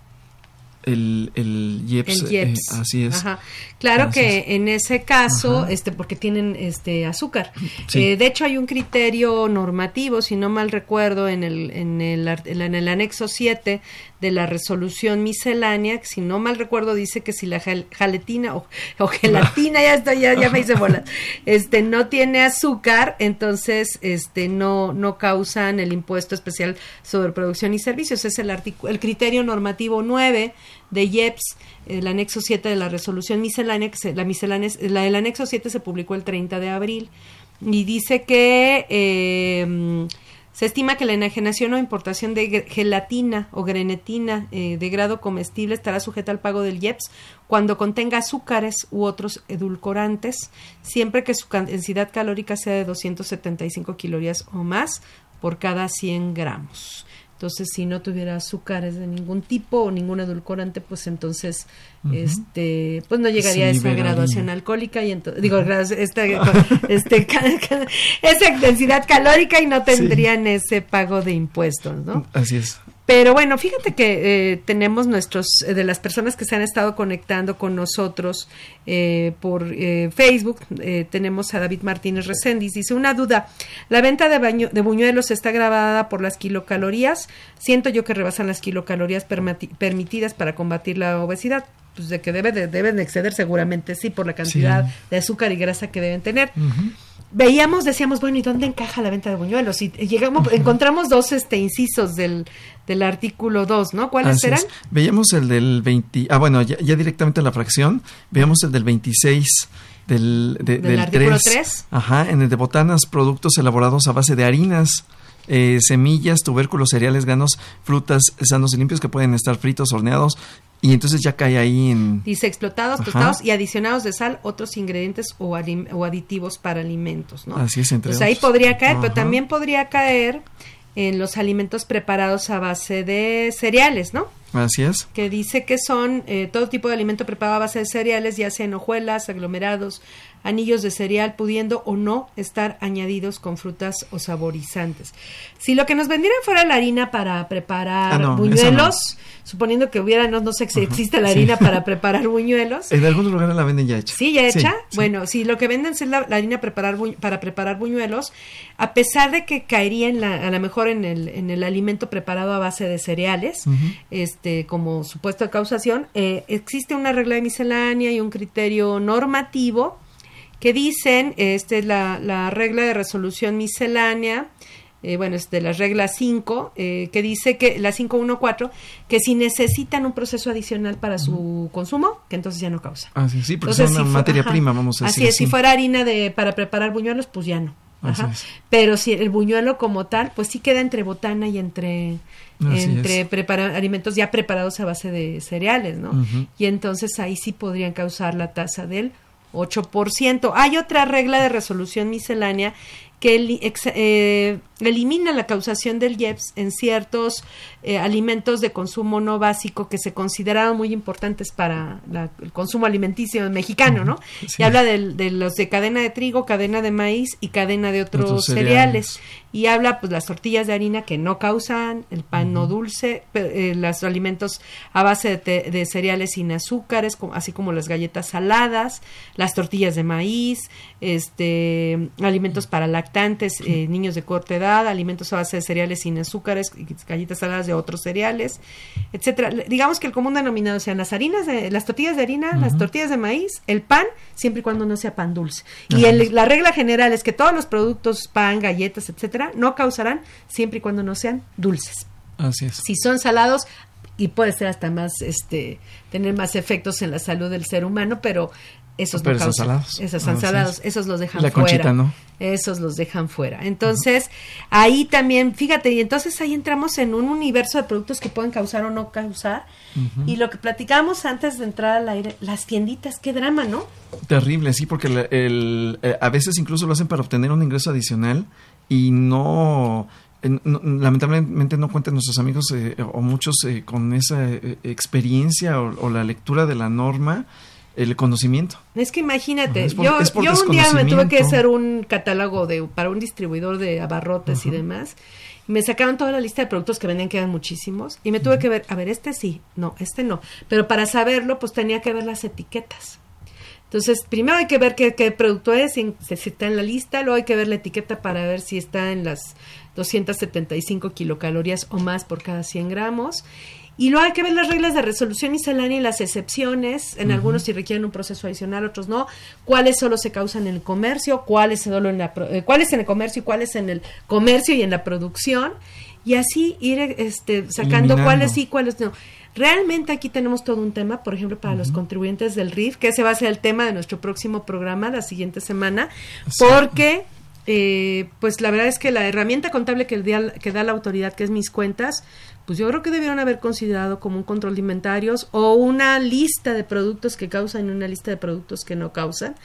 B: el, el IEPS,
A: eh,
B: así es.
A: Claro que en ese caso, este, porque tienen este azúcar. Eh, de hecho, hay un criterio normativo, si no mal recuerdo, en el, en el, en el anexo 7 de la resolución miscelánea, que si no mal recuerdo dice que si la jaletina o, gelatina, ya estoy, ya, ya me hice bolas, este, no tiene azúcar, entonces este, no, no causan el impuesto especial sobre producción y servicios. Es el, el criterio normativo 9 de IEPS, el anexo 7 de la resolución miscelánea, que la miscelánea, la del anexo 7 se publicó el 30 de abril, y dice que eh, se estima que la enajenación o importación de gelatina o grenetina eh, de grado comestible estará sujeta al pago del IEPS cuando contenga azúcares u otros edulcorantes, siempre que su densidad calórica sea de 275 kilorias o más por cada 100 gramos. Entonces, si no tuviera azúcares de ningún tipo o ningún edulcorante, pues entonces, este, pues no llegaría a esa graduación alcohólica y entonces, digo, este, [laughs] este, esa densidad calórica y no tendrían ese pago de impuestos, ¿no?
B: Así es.
A: Pero bueno, fíjate que eh, tenemos nuestros, eh, de las personas que se han estado conectando con nosotros eh, por Facebook, tenemos a David Martínez Reséndiz. Dice, una duda, la venta de, baño, de buñuelos está grabada por las kilocalorías. Siento yo que rebasan las kilocalorías permitidas para combatir la obesidad. Pues de que debe de, deben exceder seguramente, sí, por la cantidad de azúcar y grasa que deben tener. Veíamos, decíamos, bueno, ¿y dónde encaja la venta de buñuelos? Y llegamos, encontramos dos este, incisos del, del artículo 2, ¿no? ¿Cuáles eran?
B: Veíamos el del 20, ah, bueno, ya, directamente la fracción, veíamos el del 26 del, del, artículo 3. Ajá, en el de botanas, productos elaborados a base de harinas. Eh, semillas, tubérculos, cereales, granos, frutas sanos y limpios que pueden estar fritos, horneados, y entonces ya cae ahí en...
A: Dice explotados, tostados y adicionados de sal, otros ingredientes o, aditivos para alimentos, ¿no?
B: Así es, entre
A: Pues ahí podría caer, pero también podría caer en los alimentos preparados a base de cereales, ¿no?
B: Así es.
A: Que dice que son eh, todo tipo de alimento preparado a base de cereales, ya sea en hojuelas, aglomerados, anillos de cereal, pudiendo o no estar añadidos con frutas o saborizantes. Si lo que nos vendieran fuera la harina para preparar ah, buñuelos, suponiendo que hubiera, no, sé si existe la harina para preparar buñuelos.
B: En algunos lugares la venden ya hecha.
A: Sí, ya hecha. Bueno, si lo que venden es la, harina preparar para preparar buñuelos, a pesar de que caería en la, a lo mejor en el, en el alimento preparado a base de cereales, este, como supuesto de causación, eh, existe una regla de miscelánea y un criterio normativo que dicen, esta es la, la regla de resolución miscelánea, eh, bueno, es de la regla 5, eh, que dice que la 514, que si necesitan un proceso adicional para su consumo, que entonces ya no causa.
B: Ah, sí, sí porque es una materia prima, vamos a decir.
A: Así es, si fuera harina de, para preparar buñuelos, pues ya no. Ajá. Pero si el buñuelo como tal, pues sí queda entre botana y entre entre alimentos ya preparados a base de cereales, ¿no? Y entonces ahí sí podrían causar la tasa del 8%. Hay otra regla de resolución miscelánea que eh, elimina la causación del IEPS en ciertos eh, alimentos de consumo no básico que se consideraban muy importantes para el consumo alimenticio mexicano, ¿no? Y habla de, los de cadena de trigo, cadena de maíz y cadena de otros, cereales. Y habla, pues, las tortillas de harina que no causan, el pan no dulce, eh, los alimentos a base de, cereales sin azúcares, así como las galletas saladas, las tortillas de maíz, este, alimentos para lactantes, eh, niños de corta edad, alimentos a base de cereales sin azúcares, galletas saladas de otros cereales, etcétera. Digamos que el común denominado sean las harinas, de, las tortillas de harina, las tortillas de maíz, el pan, siempre y cuando no sea pan dulce. Y la regla general es que todos los productos, pan, galletas, etcétera, no causarán siempre y cuando no sean dulces.
B: Así es.
A: Si son salados, y puede ser hasta más, este, tener más efectos en la salud del ser humano, pero esos
B: no salados.
A: Esos son salados, esos los dejan
B: la
A: fuera.
B: Conchita, ¿no?
A: Esos los dejan fuera. Entonces, ahí también, fíjate, y entonces ahí entramos en un universo de productos que pueden causar o no causar. Y lo que platicamos antes de entrar al aire, las tienditas, qué drama, ¿no?
B: Terrible, sí, porque el, eh, a veces incluso lo hacen para obtener un ingreso adicional y no lamentablemente no cuentan nuestros amigos eh, o muchos eh, con esa experiencia o, la lectura de la norma el conocimiento.
A: Es que imagínate, yo, un día me tuve que hacer un catálogo de para un distribuidor de abarrotes y demás. Me sacaron toda la lista de productos que venden, que eran muchísimos, y me tuve que ver, a ver, este sí, no, este no. Pero para saberlo, pues tenía que ver las etiquetas. Entonces, primero hay que ver qué, qué producto es, si, si está en la lista, luego hay que ver la etiqueta para ver si está en las 275 kilocalorías o más por cada 100 gramos. Y luego hay que ver las reglas de resolución miscelánea y las excepciones, en algunos si requieren un proceso adicional, otros no, cuáles solo se causan en el comercio, cuáles solo en la eh, cuáles en el comercio y cuáles en el comercio y en la producción y así ir este sacando cuáles sí, cuáles no. Realmente aquí tenemos todo un tema, por ejemplo, para los contribuyentes del RIF, que ese va a ser el tema de nuestro próximo programa la siguiente semana, porque eh, pues la verdad es que la herramienta contable que, que da la autoridad, que es mis cuentas, pues yo creo que debieron haber considerado como un control de inventarios o una lista de productos que causan y una lista de productos que no causan.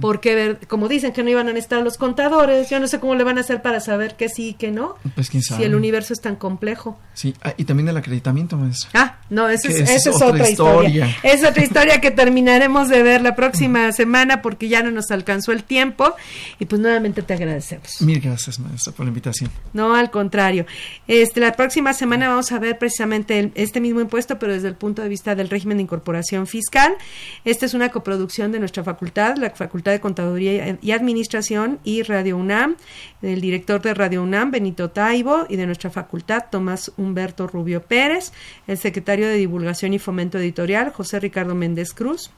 A: Porque, como dicen que no iban a estar los contadores, yo no sé cómo le van a hacer para saber que sí y que no.
B: Pues quién sabe.
A: Si el universo es tan complejo.
B: Sí, ah, y también el acreditamiento, maestro.
A: Ah, no, esa es, otra, historia. Es otra historia que [laughs] terminaremos de ver la próxima semana porque ya no nos alcanzó el tiempo. Y pues nuevamente te agradecemos.
B: Mil gracias, maestra, por la invitación.
A: No, al contrario. Este, la próxima semana vamos a ver precisamente este mismo impuesto, pero desde el punto de vista del régimen de incorporación fiscal. Esta es una coproducción de nuestra facultad, la Facultad de Contaduría y Administración y Radio UNAM, del director de Radio UNAM, Benito Taibo, y de nuestra facultad, Tomás Humberto Rubio Pérez, el secretario de Divulgación y Fomento Editorial, José Ricardo Méndez Cruz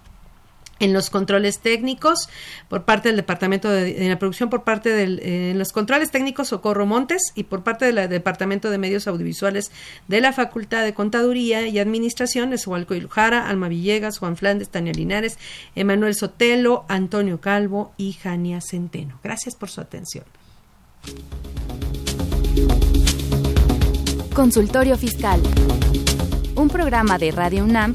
A: en los controles técnicos por parte del departamento de, la producción por parte del eh, los controles técnicos Socorro Montes y por parte del departamento de medios audiovisuales de la Facultad de Contaduría y Administración Eshualco Ilujara, Alma Villegas, Juan Flandes, Tania Linares, Emanuel Sotelo, Antonio Calvo y Jania Centeno. Gracias por su atención.
C: Consultorio Fiscal. Un programa de Radio UNAM